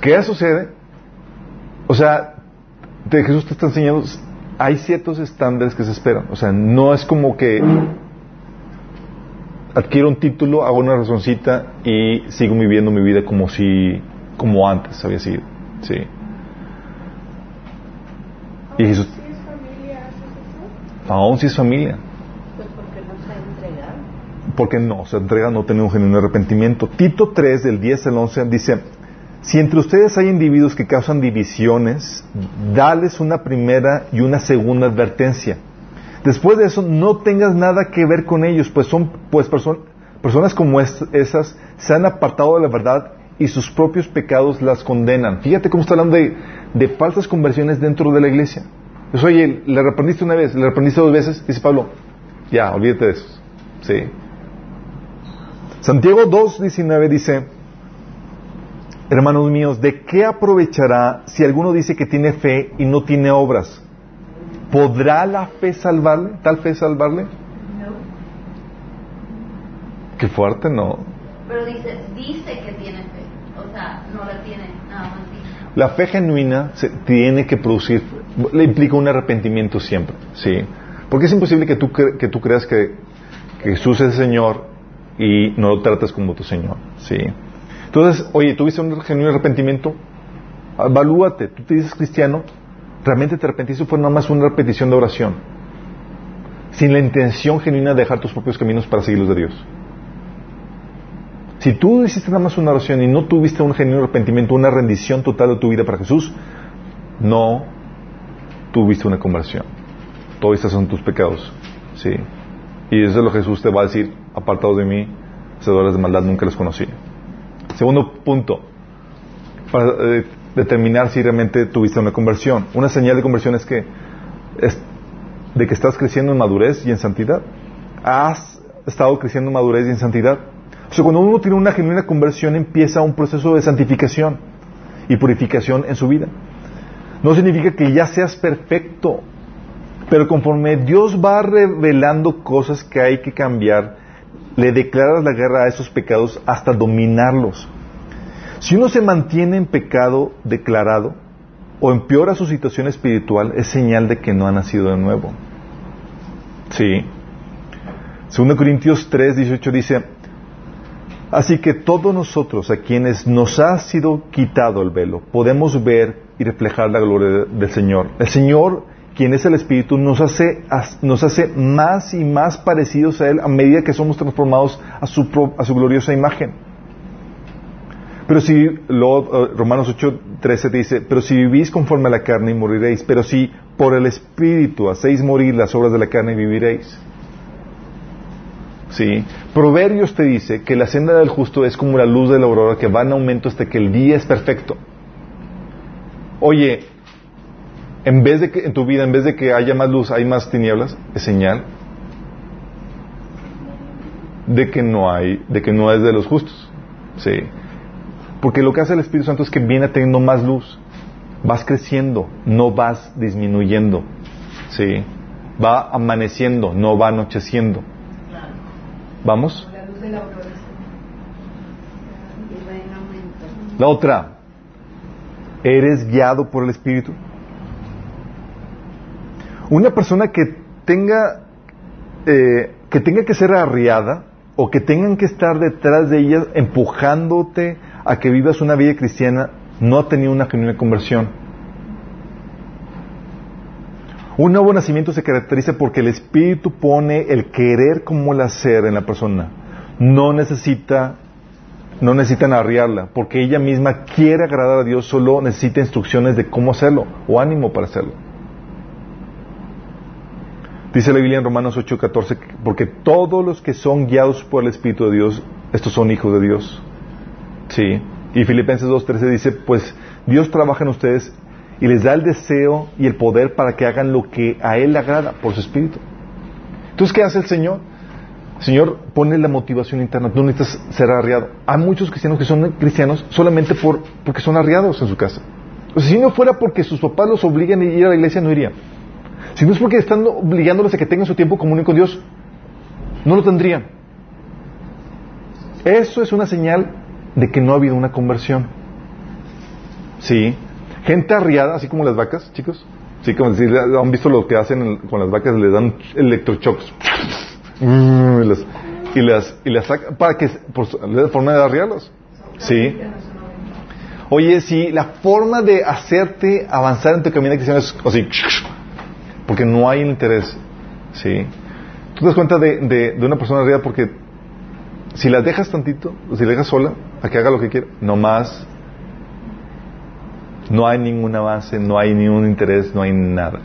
¿Qué sucede? O sea, de Jesús te está enseñando, hay ciertos estándares que se esperan. O sea, no es como que adquiero un título, hago una razoncita y sigo viviendo mi vida como si, como antes había sido. Sí. Y Jesús, Si es familia, ¿haces eso? Aún si es familia. Pues porque no se ha entregado. porque no se entrega no tener un genuino arrepentimiento. Tito 3, del 10 al 11, dice, si entre ustedes hay individuos que causan divisiones, dales una primera y una segunda advertencia. Después de eso, no tengas nada que ver con ellos, pues son pues perso- personas como es- esas se han apartado de la verdad y sus propios pecados las condenan. Fíjate cómo está hablando de, de falsas conversiones dentro de la iglesia. Pues, oye, le reprendiste una vez, le reprendiste dos veces, dice Pablo, ya, olvídate de eso. Sí. Santiago 2.19 dice, hermanos míos, ¿de qué aprovechará si alguno dice que tiene fe y no tiene obras? ¿Podrá la fe salvarle? ¿Tal fe salvarle? Qué fuerte, ¿no? pero dice, dice que tiene fe. O sea, no la tiene, nada más dice. La fe genuina se tiene que producir, le implica un arrepentimiento siempre, ¿sí? Porque es imposible que tú, cre- que tú creas que, Jesús es el Señor y no lo tratas como tu Señor, ¿sí? Entonces, oye, ¿tuviste un genuino arrepentimiento? Evalúate, tú te dices cristiano, ¿realmente te arrepentiste fue nada más una repetición de oración? Sin la intención genuina de dejar tus propios caminos para seguir los de Dios. Si tú hiciste nada más una oración y no tuviste un genuino arrepentimiento, una rendición total de tu vida para Jesús, no tuviste una conversión. Todos estos son tus pecados. Sí. Y eso es lo que Jesús te va a decir, apartados de mí, hacedores de maldad, nunca los conocí. Segundo punto, para eh, determinar si realmente tuviste una conversión. Una señal de conversión es que de que estás creciendo en madurez y en santidad. Has estado creciendo en madurez y en santidad. O sea, cuando uno tiene una genuina conversión empieza un proceso de santificación y purificación en su vida. No significa que ya seas perfecto, pero conforme Dios va revelando cosas que hay que cambiar, le declaras la guerra a esos pecados hasta dominarlos. Si uno se mantiene en pecado declarado o empeora su situación espiritual, es señal de que no ha nacido de nuevo. Sí. 2 Corintios 3, 18 dice, Así que todos nosotros, a quienes nos ha sido quitado el velo, podemos ver y reflejar la gloria de- del Señor. El Señor, quien es el Espíritu, nos hace, nos hace más y más parecidos a Él a medida que somos transformados a su, a su gloriosa imagen. Pero si, lo, eh, Romanos 8, 13 dice, pero si vivís conforme a la carne, moriréis. Pero si por el Espíritu hacéis morir las obras de la carne, viviréis. Sí. Proverbios te dice que la senda del justo es como la luz de la aurora que va en aumento hasta que el día es perfecto. Oye, en vez de que en tu vida, en vez de que haya más luz, hay más tinieblas, es señal de que no hay, de que no es de los justos. Sí. Porque lo que hace el Espíritu Santo es que viene teniendo más luz. Vas creciendo, no vas disminuyendo. Sí. Va amaneciendo, no va anocheciendo. ¿Vamos? La luz ¿eres guiado por el Espíritu? Una persona que tenga, eh, que tenga que ser arriada o que tengan que estar detrás de ella empujándote a que vivas una vida cristiana, no ha tenido una genuina conversión. Un nuevo nacimiento se caracteriza porque el Espíritu pone el querer como el hacer en la persona. No necesita no necesitan arriarla, porque ella misma quiere agradar a Dios, solo necesita instrucciones de cómo hacerlo o ánimo para hacerlo. Dice la Biblia en Romanos 8:14, porque todos los que son guiados por el Espíritu de Dios, estos son hijos de Dios. Sí. Y Filipenses 2:13 dice, pues Dios trabaja en ustedes y les da el deseo y el poder para que hagan lo que a Él le agrada por su Espíritu. Entonces, ¿qué hace el Señor? Señor pone la motivación interna, no necesitas ser arriado. Hay muchos cristianos que son cristianos solamente por, porque son arriados en su casa. O sea, si no fuera porque sus papás los obligan a ir a la iglesia, no irían. Si no es porque están obligándolos a que tengan su tiempo común con Dios, no lo tendrían. Eso es una señal de que no ha habido una conversión. Sí. Gente arriada, así como las vacas, chicos. Sí, como si han visto lo que hacen con las vacas, les dan electrochocks. Mm, y las, y las, y las sacan para que, por su- la forma de arriarlos. Sí. Oye, si la forma de hacerte avanzar en tu camino cristiano es así, porque no hay interés. Sí. Tú te das cuenta de, de, de una persona arriba porque si la dejas tantito, si la dejas sola, a que haga lo que quiera, no más. No hay ningún avance, no hay ningún interés, no hay nada.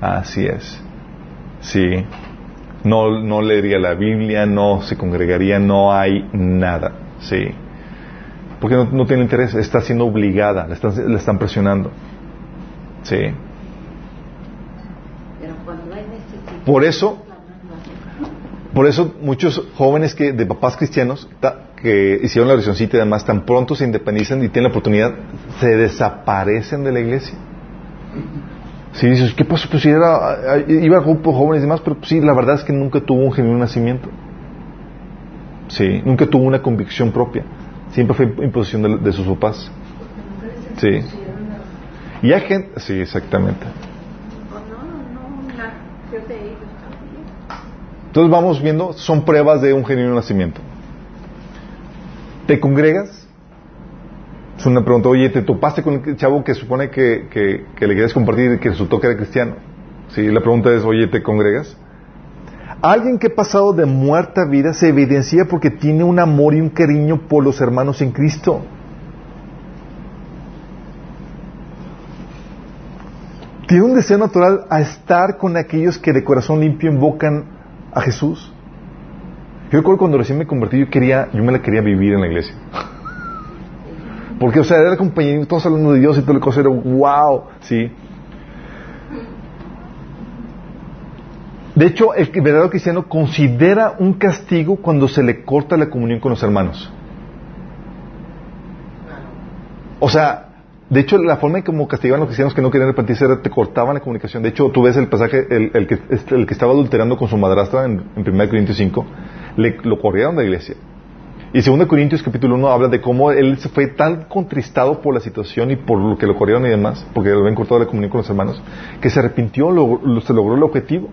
Así es. Sí. No, no leería la Biblia, no se congregaría, no hay nada. Sí. Porque no, no tiene interés, está siendo obligada, la están, la están presionando. Sí. Por eso, por eso muchos jóvenes que de papás cristianos ta- que hicieron la oracióncita y demás, tan pronto se independizan y tienen la oportunidad, se desaparecen de la iglesia. Si dices, ¿qué pasó? Pues si era, iba a grupos jóvenes y demás, pero pues, sí, la verdad es que nunca tuvo un genuino nacimiento. Sí, nunca tuvo una convicción propia. Siempre fue imposición de, de sus papás. Sí. Y hay gente, sí, exactamente. Entonces vamos viendo, son pruebas de un genuino nacimiento. ¿Te congregas? Es una pregunta, oye, ¿te topaste con el chavo que supone que, que, le quieres compartir y que resultó que era cristiano? Sí, la pregunta es, oye, ¿te congregas? Alguien que ha pasado de muerta a vida se evidencia porque tiene un amor y un cariño por los hermanos en Cristo. Tiene un deseo natural a estar con aquellos que de corazón limpio invocan a Jesús. Yo recuerdo cuando recién me convertí, yo quería, yo me la quería vivir en la iglesia. Porque, o sea, era compañero, todos hablando de Dios y todo el cosa, era wow, sí. De hecho, el verdadero cristiano considera un castigo cuando se le corta la comunión con los hermanos. O sea, de hecho, la forma en como castigaban a los cristianos que no querían arrepentirse era te cortaban la comunicación. De hecho, tú ves el pasaje, el, el que, este, el que estaba adulterando con su madrastra en, en 1 Corintios 5, le, lo corrieron de la iglesia. Y 2 Corintios capítulo 1 habla de cómo él se fue tan contristado por la situación y por lo que lo corrieron y demás, porque le habían cortado la comunión con los hermanos, que se arrepintió, lo, lo, se logró el objetivo.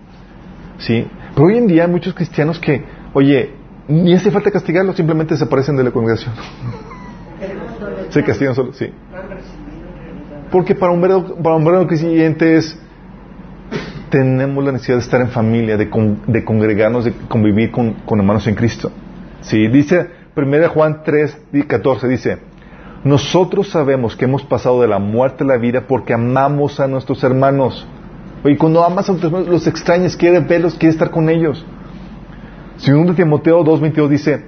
¿Sí? Pero hoy en día hay muchos cristianos que, oye, ni hace falta castigarlos, simplemente desaparecen de la congregación. [LAUGHS] se castigan solo, sí. Porque para un verdadero, para un verdadero creyente es, tenemos la necesidad de estar en familia, de, con, de congregarnos, de convivir con, con, hermanos en Cristo. Sí, dice 1 Juan 3, 14, dice, nosotros sabemos que hemos pasado de la muerte a la vida porque amamos a nuestros hermanos. Oye, cuando amas a tus hermanos, los extrañas, quieres verlos, quieres estar con ellos. Segundo Timoteo 2.22 dice,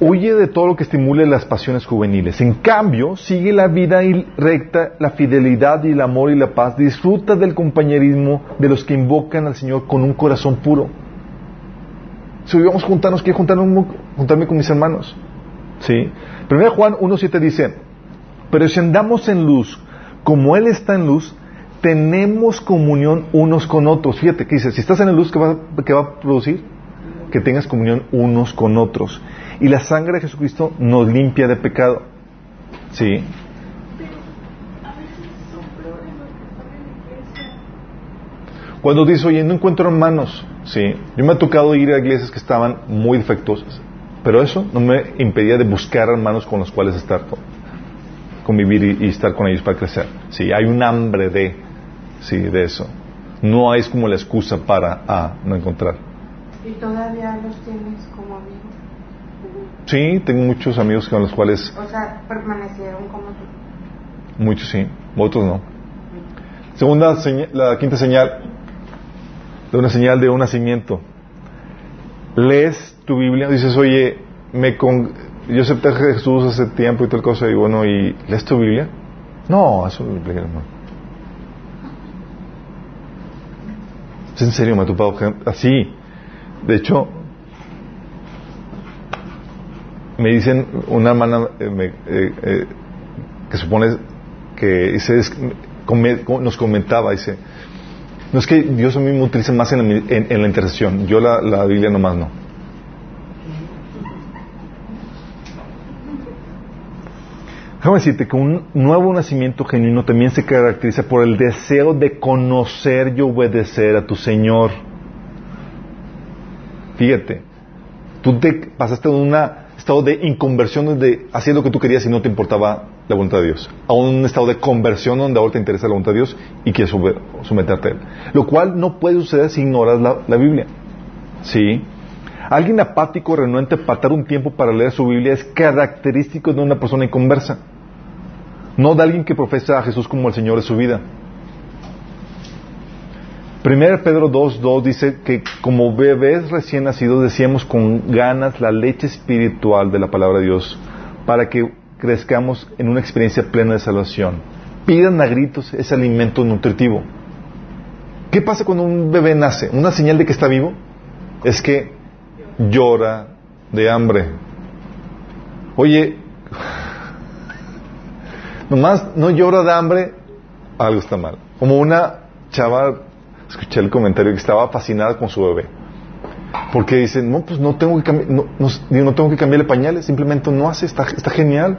huye de todo lo que estimule las pasiones juveniles. En cambio, sigue la vida recta, la fidelidad y el amor y la paz. Disfruta del compañerismo de los que invocan al Señor con un corazón puro. Si vamos a juntarnos, quiero juntarme, juntarme con mis hermanos. ¿Sí? Primero Juan 1.7 dice, pero si andamos en luz, como Él está en luz, tenemos comunión unos con otros. Fíjate que dice, si estás en la luz, ¿qué va, qué va a producir? Que tengas comunión unos con otros. Y la sangre de Jesucristo nos limpia de pecado. ¿Sí? Cuando dice, oye, no encuentro hermanos, sí, yo me ha tocado ir a iglesias que estaban muy defectuosas, pero eso no me impedía de buscar hermanos con los cuales estar, convivir y, y estar con ellos para crecer. Sí, hay un hambre de, sí, de eso. No es como la excusa para ah, no encontrar. ¿Y todavía los tienes como amigos? Sí, tengo muchos amigos con los cuales... O sea, permanecieron como tú. Muchos sí, otros no. Segunda, la quinta señal de una señal de un nacimiento. Lees tu Biblia, dices, oye, me con... yo acepté a Jesús hace tiempo y tal cosa, y bueno, ¿y lees tu Biblia? No, eso lo expliqué, hermano. Es en serio, me ha topado así. De hecho, me dicen una hermana eh, me, eh, eh, que supone que nos comentaba, dice, no es que Dios me utilice más en la, en, la intercesión, yo la, la, Biblia nomás no. Déjame decirte que un nuevo nacimiento genuino también se caracteriza por el deseo de conocer y obedecer a tu Señor. Fíjate, tú te pasaste de un estado de inconversión donde hacías lo que tú querías y no te importaba la voluntad de Dios, a un estado de conversión donde ahora te interesa la voluntad de Dios y quieres someterte a Él. Lo cual no puede suceder si ignoras la, la Biblia. ¿Sí? Alguien apático, renuente, apartar un tiempo para leer su Biblia es característico de una persona inconversa, no de alguien que profesa a Jesús como el Señor de su vida. 1 Pedro 2.2 dice que como bebés recién nacidos decíamos con ganas la leche espiritual de la palabra de Dios para que crezcamos en una experiencia plena de salvación. Pidan a gritos ese alimento nutritivo. ¿Qué pasa cuando un bebé nace? Una señal de que está vivo es que llora de hambre. Oye, [LAUGHS] nomás no llora de hambre, algo está mal. Como una chava escuché el comentario que estaba fascinada con su bebé. Porque dicen, no, pues no tengo que, cambi- no, no, no tengo que cambiarle pañales, simplemente no hace, está, está genial.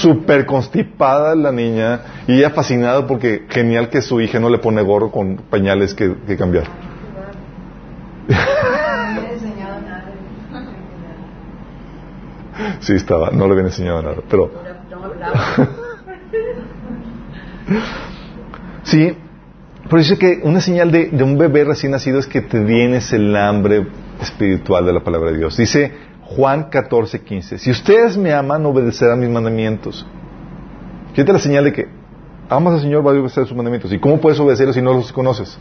Súper constipada la niña y ella fascinada porque genial que su hija no le pone gorro con pañales que, que cambiar. [LAUGHS] Sí, estaba, no le habían enseñado nada, pero... [LAUGHS] Sí, pero dice que una señal de, de un bebé recién nacido es que te vienes el hambre espiritual de la palabra de Dios. Dice Juan 14, 15, si ustedes me aman, obedecerán mis mandamientos. Fíjate la señal de que amas al Señor, va a obedecer sus mandamientos. ¿Y cómo puedes obedecerlos si no los conoces?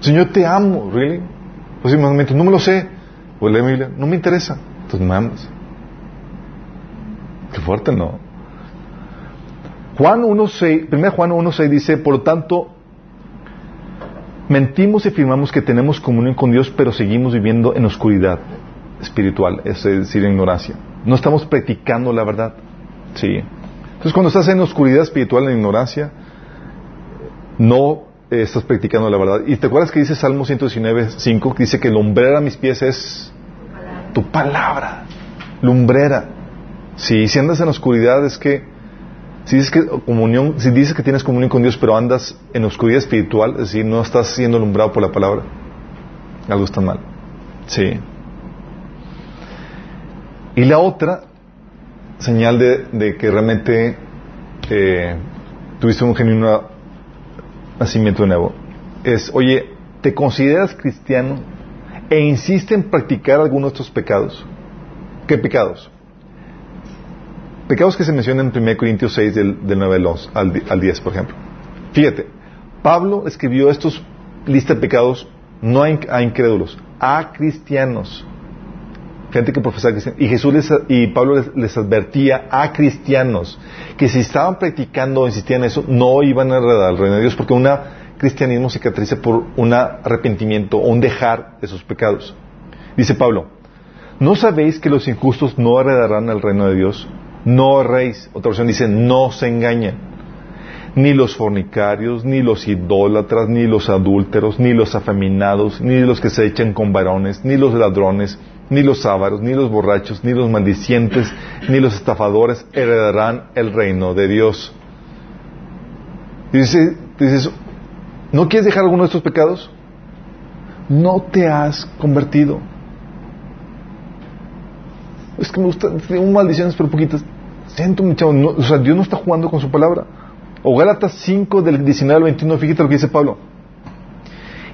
Señor, te amo, ¿really? Pues mis mandamientos, no me lo sé. Pues mi Biblia, no me interesa. Entonces me amas. Qué fuerte, ¿no? Juan 1.6, 1 Juan 1.6 dice, por lo tanto, mentimos y afirmamos que tenemos comunión con Dios, pero seguimos viviendo en oscuridad espiritual, es decir, en ignorancia. No estamos practicando la verdad. Sí. Entonces, cuando estás en oscuridad espiritual, en ignorancia, no estás practicando la verdad. ¿Y te acuerdas que dice Salmo 119.5? Que dice que lumbrera a mis pies es tu palabra. Lumbrera. Sí, si andas en oscuridad es que si dices que comunión, si dices que tienes comunión con Dios, pero andas en oscuridad espiritual, es decir, no estás siendo alumbrado por la palabra, algo está mal. Sí. Y la otra señal de, que realmente eh, tuviste un genuino nacimiento nuevo es, oye, ¿te consideras cristiano e insiste en practicar alguno de estos pecados? ¿Qué pecados? Pecados que se mencionan en 1 Corintios 6 del, del 9 al, 11, al, di- al 10, por ejemplo. Fíjate, Pablo escribió estos lista de pecados no a, inc- a incrédulos, a cristianos. Gente que profesaba cristiano. Y Jesús les, y Pablo les, les advertía a cristianos que si estaban practicando o insistían en eso, no iban a heredar al reino de Dios, porque un cristianismo se caracteriza por un arrepentimiento o un dejar de sus pecados. Dice Pablo, ¿no sabéis que los injustos no heredarán el reino de Dios? No erréis. Otra versión dice, no se engañen. Ni los fornicarios, ni los idólatras, ni los adúlteros, ni los afeminados, ni los que se echan con varones, ni los ladrones, ni los ávaros, ni los borrachos, ni los maldicientes, ni los estafadores heredarán el reino de Dios. Y dice, dices, ¿no quieres dejar alguno de estos pecados? No te has convertido. Es que me gusta, tengo maldiciones pero poquitas. Siento mucho, no, o sea, Dios no está jugando con su palabra. O Gálatas 5 del 19 al 21, fíjate lo que dice Pablo.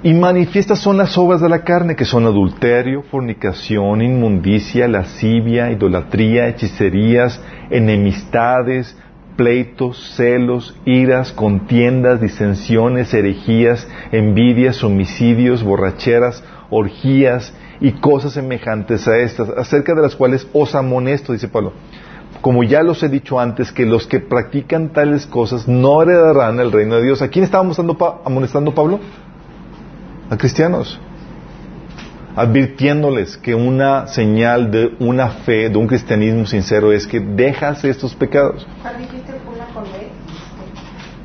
Y manifiestas son las obras de la carne, que son adulterio, fornicación, inmundicia, lascivia, idolatría, hechicerías, enemistades, pleitos, celos, iras, contiendas, disensiones, herejías, envidias, homicidios, borracheras, orgías y cosas semejantes a estas, acerca de las cuales os amonesto, dice Pablo. Como ya los he dicho antes, que los que practican tales cosas no heredarán el reino de Dios. ¿A quién estaba amonestando, Pa- amonestando Pablo? A cristianos. Advirtiéndoles que una señal de una fe, de un cristianismo sincero, es que dejas estos pecados. ¿Cuál dijiste una con D?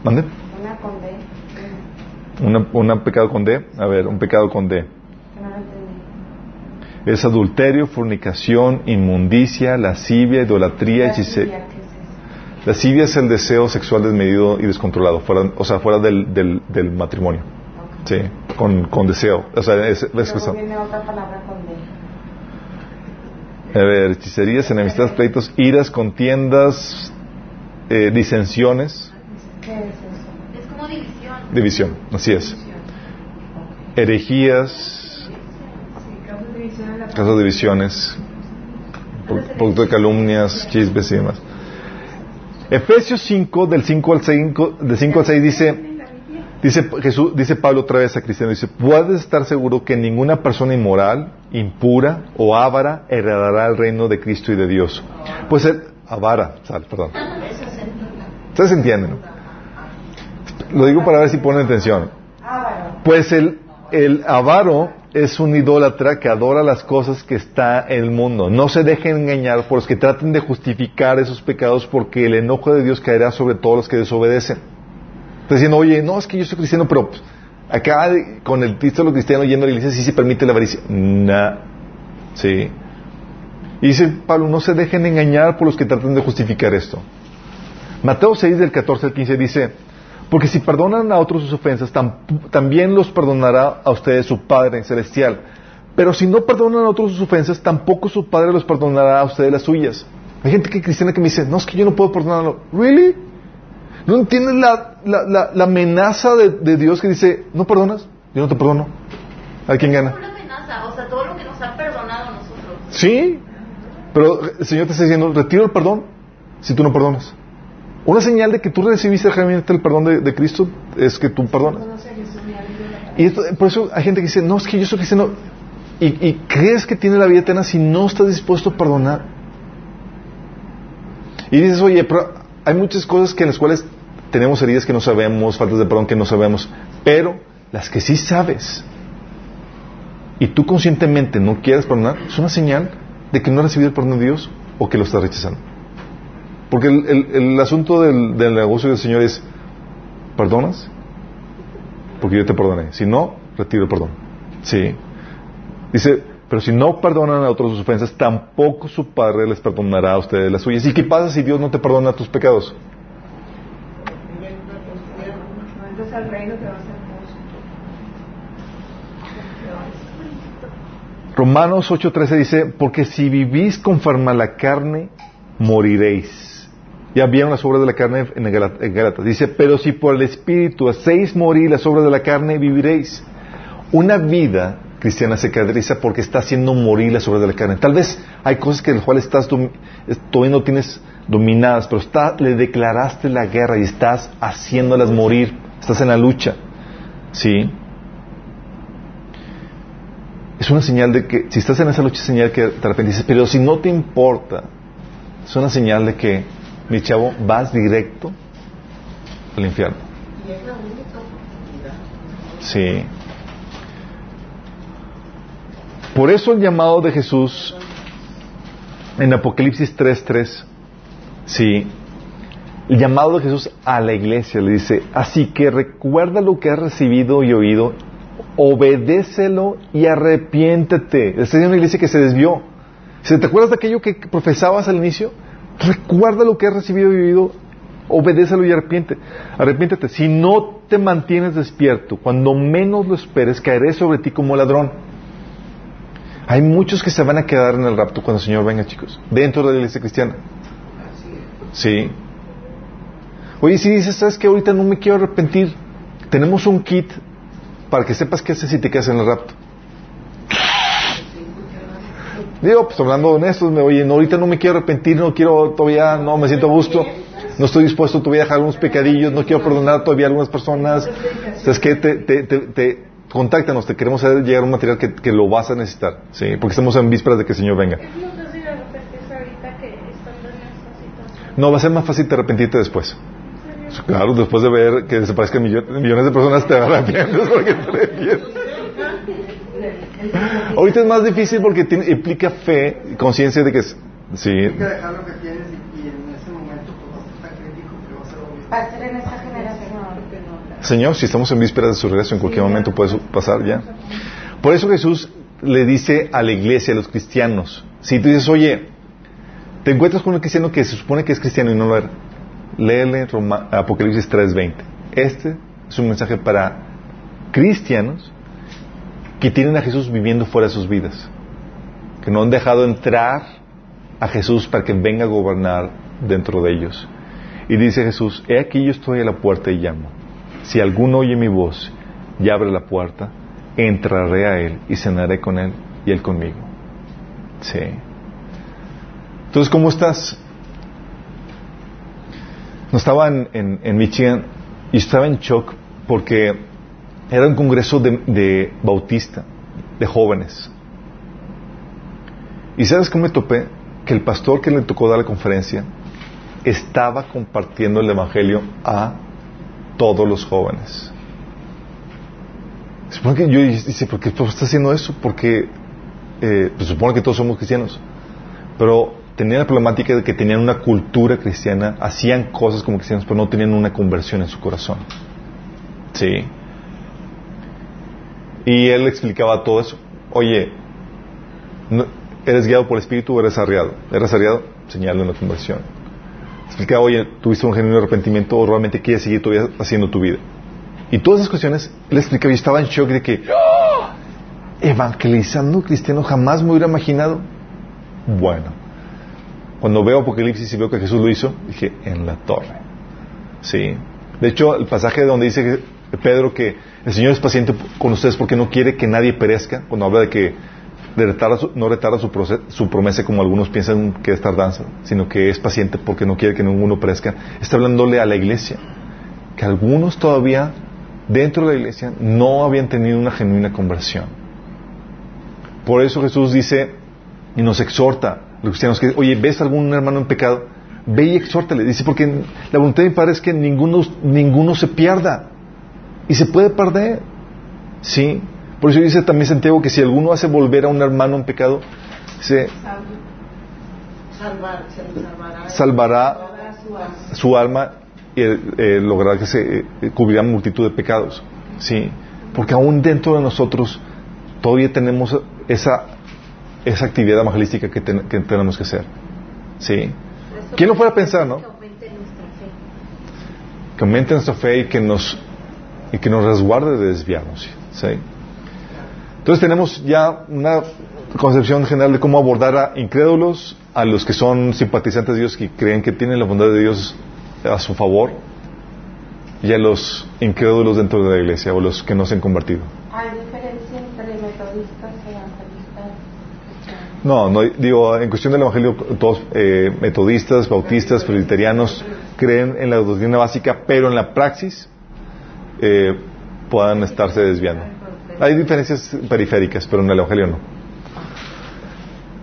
¿Mande? Una con D. Una, una pecado con D. A ver, un pecado con D. Que no lo entendí. Es adulterio, fornicación, inmundicia, lascivia, idolatría, hechicería. Lascivia es el deseo sexual desmedido y descontrolado, fuera, o sea, fuera del, del, del matrimonio. Sí, con, con deseo. O sea, es, es- viene otra palabra con D. a ver, hechicerías, enemistades, pleitos, iras, contiendas, eh, disensiones, ¿Qué es eso? Es como división. división. Así es. Herejías, de divisiones, pro- producto de calumnias, chismes y demás. Efesios 5, del 5 al 5, del 5 al 6 dice, dice Jesús, dice Pablo otra vez a Cristiano, dice, puedes estar seguro que ninguna persona inmoral, impura o avara heredará el reino de Cristo y de Dios. Pues el, avara, sal, perdón. Ustedes entienden, ¿no? Lo digo para ver si ponen atención. Pues el, el avaro es un idólatra que adora las cosas que está en el mundo. No se dejen engañar por los que traten de justificar esos pecados porque el enojo de Dios caerá sobre todos los que desobedecen. Está diciendo, oye, no, es que yo soy cristiano, pero pues, Acá con el título cristiano yendo a la iglesia sí se permite la avaricia. No. Sí. Y dice Pablo, no se dejen engañar por los que tratan de justificar esto. Mateo 6 del 14 al 15 dice, porque si perdonan a otros sus ofensas, también los perdonará a ustedes su Padre celestial. Pero si no perdonan a otros sus ofensas, tampoco su Padre los perdonará a ustedes las suyas. Hay gente que cristiana que me dice, no, es que yo no puedo perdonarlo. ¿Really? ¿No entiendes la, la, la, amenaza de, de, Dios que dice, no perdonas? Yo no te perdono. ¿A quién gana? una amenaza, o sea, todo lo que nos ha perdonado nosotros. Sí, pero el Señor te está diciendo, retiro el perdón si tú no perdonas. Una señal de que tú recibiste realmente el perdón de, de Cristo es que tú perdonas. Y esto, por eso hay gente que dice, no, es que yo soy cristiano. Y, y crees que tiene la vida eterna si no estás dispuesto a perdonar. Y dices, oye, pero hay muchas cosas que en las cuales tenemos heridas que no sabemos, faltas de perdón que no sabemos, pero las que sí sabes y tú conscientemente no quieres perdonar, es una señal de que no has recibido el perdón de Dios o que lo estás rechazando. Porque el, el, asunto del, del, negocio del Señor es, ¿perdonas? Porque yo te perdoné. Si no, retiro el perdón. Sí. Dice, pero si no perdonan a otros sus ofensas, tampoco su Padre les perdonará a ustedes las suyas. ¿Y qué pasa si Dios no te perdona tus pecados? Entonces al reino te va a ser Romanos 8:13 dice, porque si vivís conforme a la carne, moriréis. Ya vieron las obras de la carne en Gálatas. Dice, pero si por el Espíritu hacéis morir las obras de la carne, viviréis. Una vida cristiana se caracteriza porque está haciendo morir las obras de la carne. Tal vez hay cosas que las cuales estás todavía no tienes dominadas, pero le declaraste la guerra y estás haciéndolas morir. Estás en la lucha. ¿Sí? Es una señal de que, si estás en esa lucha, es señal que de repente dices, pero si no te importa, es una señal de que, mi chavo, vas directo al infierno. Sí. Por eso el llamado de Jesús en Apocalipsis 3.3, sí, el llamado de Jesús a la iglesia le dice, así que recuerda lo que has recibido y oído, obedécelo y arrepiéntete. Esta es una iglesia que se desvió. Si te acuerdas de aquello que profesabas al inicio, recuerda lo que has recibido y oído, obedécelo y arrepiéntete. arrepiéntete. Si no te mantienes despierto, cuando menos lo esperes, caeré sobre ti como ladrón. Hay muchos que se van a quedar en el rapto cuando el Señor venga, chicos, dentro de la iglesia cristiana. Sí. Oye, si dices, ¿sabes que Ahorita no me quiero arrepentir. Tenemos un kit para que sepas qué haces si te quedas en el rapto. Digo, pues hablando de honestos, me oye, no, ahorita no me quiero arrepentir, no quiero todavía, no me siento a gusto, no estoy dispuesto todavía a dejar algunos pecadillos, no quiero perdonar todavía a algunas personas. ¿Sabes qué? Te, te, te, te contáctanos, te queremos hacer llegar un material que, que, lo vas a necesitar, ¿sí? Porque estamos en vísperas de que el Señor venga. No, va a ser más fácil te arrepentirte después. Claro, después de ver que desaparezcan millones de personas te arrepientes [LAUGHS] porque te arrepientes. Ahorita es más difícil porque tiene, implica fe y conciencia de que es... Sí. Hay que dejar lo que tienes y, y en ese momento pues, vas a estar crítico que va a ser obvio. Va a ser en esta generación. Señor, si estamos en vísperas de su regreso, en cualquier momento puede pasar ya. Por eso Jesús le dice a la iglesia, a los cristianos, si tú dices, oye, te encuentras con un cristiano que se supone que es cristiano y no lo era, léele Roma, Apocalipsis 3:20. Este es un mensaje para cristianos que tienen a Jesús viviendo fuera de sus vidas, que no han dejado entrar a Jesús para que venga a gobernar dentro de ellos. Y dice Jesús, he aquí yo estoy a la puerta y llamo. Si alguno oye mi voz y abre la puerta, entraré a él y cenaré con él y él conmigo. Sí. Entonces, ¿cómo estás? No estaba en, en, Michigan y estaba en shock porque era un congreso de, de bautista, de jóvenes. ¿Y sabes cómo me topé? Que el pastor que le tocó dar la conferencia estaba compartiendo el Evangelio a todos los jóvenes. Supone que yo dice, ¿por qué está haciendo eso? Porque eh, pues supone que todos somos cristianos. Pero tenían la problemática de que tenían una cultura cristiana, hacían cosas como cristianos, pero no tenían una conversión en su corazón. Sí. Y él explicaba todo eso. Oye, ¿eres guiado por el Espíritu o eres arriado? ¿Eres arriado? Señalo en la conversión. Explicaba, oye, ¿tuviste un genuino arrepentimiento o realmente quieres seguir todavía haciendo tu vida? Y todas esas cuestiones, él explicaba y estaba en shock de que, ¡Ah! evangelizando cristiano jamás me hubiera imaginado. Bueno, cuando veo Apocalipsis y veo que Jesús lo hizo, dije, en la torre. Sí. De hecho, el pasaje donde dice Pedro que el Señor es paciente con ustedes porque no quiere que nadie perezca, cuando habla de que no retarda su, promesa como algunos piensan que es tardanza, sino que es paciente porque no quiere que ninguno perezca, está hablándole a la iglesia, que algunos todavía dentro de la iglesia no habían tenido una genuina conversión. Por eso Jesús dice y nos exhorta los cristianos que, oye, ¿ves algún hermano en pecado? Ve y exhórtale. Dice, porque la voluntad de mi Padre es que ninguno, ninguno se pierda. Y se puede perder. ¿Sí? Por eso dice también Santiago que si alguno hace volver a un hermano en pecado, Salvar, se salvará. salvará su alma. y eh, logrará que se eh, cubrirá multitud de pecados. ¿Sí? Porque aún dentro de nosotros todavía tenemos esa, esa actividad evangelística que, ten- que tenemos que hacer. ¿Sí? ¿Quién lo fuera a pensar, no? Que aumente nuestra fe. que aumente nuestra fe y que nos y que nos resguarde de desviarnos ¿sí? entonces tenemos ya una concepción general de cómo abordar a incrédulos a los que son simpatizantes de Dios que creen que tienen la bondad de Dios a su favor y a los incrédulos dentro de la iglesia o los que no se han convertido ¿Hay diferencia entre metodistas y evangelistas no, no digo en cuestión del evangelio todos eh, metodistas bautistas presbiterianos creen en la doctrina básica pero en la praxis eh, puedan estarse desviando. Hay diferencias periféricas, pero en el Evangelio no.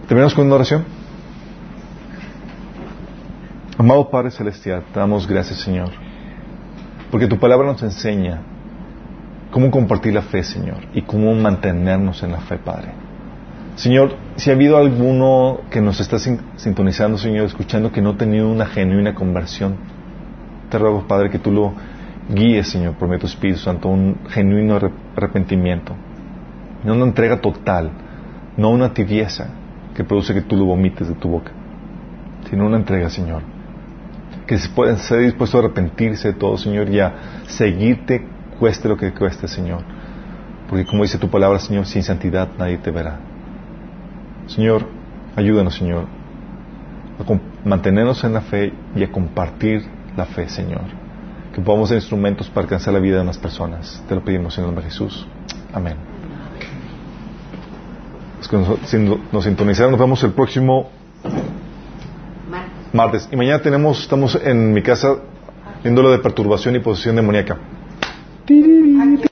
Terminamos con una oración. Amado Padre Celestial, te damos gracias, Señor, porque tu palabra nos enseña cómo compartir la fe, Señor, y cómo mantenernos en la fe, Padre. Señor, si ha habido alguno que nos está sin- sintonizando, Señor, escuchando que no ha tenido una genuina conversión, te ruego, Padre, que tú lo guíes, Señor, por medio de tu Espíritu Santo, un genuino arre- arrepentimiento, no una entrega total, no una tibieza que produce que tú lo vomites de tu boca, sino una entrega, Señor, que se pueden ser dispuesto a arrepentirse de todo, Señor, y a seguirte, cueste lo que cueste, Señor, porque como dice tu palabra, Señor, sin santidad nadie te verá. Señor, ayúdanos, Señor, a mantenernos en la fe y a compartir la fe, Señor. Que podamos ser instrumentos para alcanzar la vida de más personas. Te lo pedimos en el nombre de Jesús. Amén. Los que nos, si nos sintonizaron, nos vemos el próximo martes. Y mañana tenemos, estamos en mi casa viendo lo de perturbación y posesión demoníaca.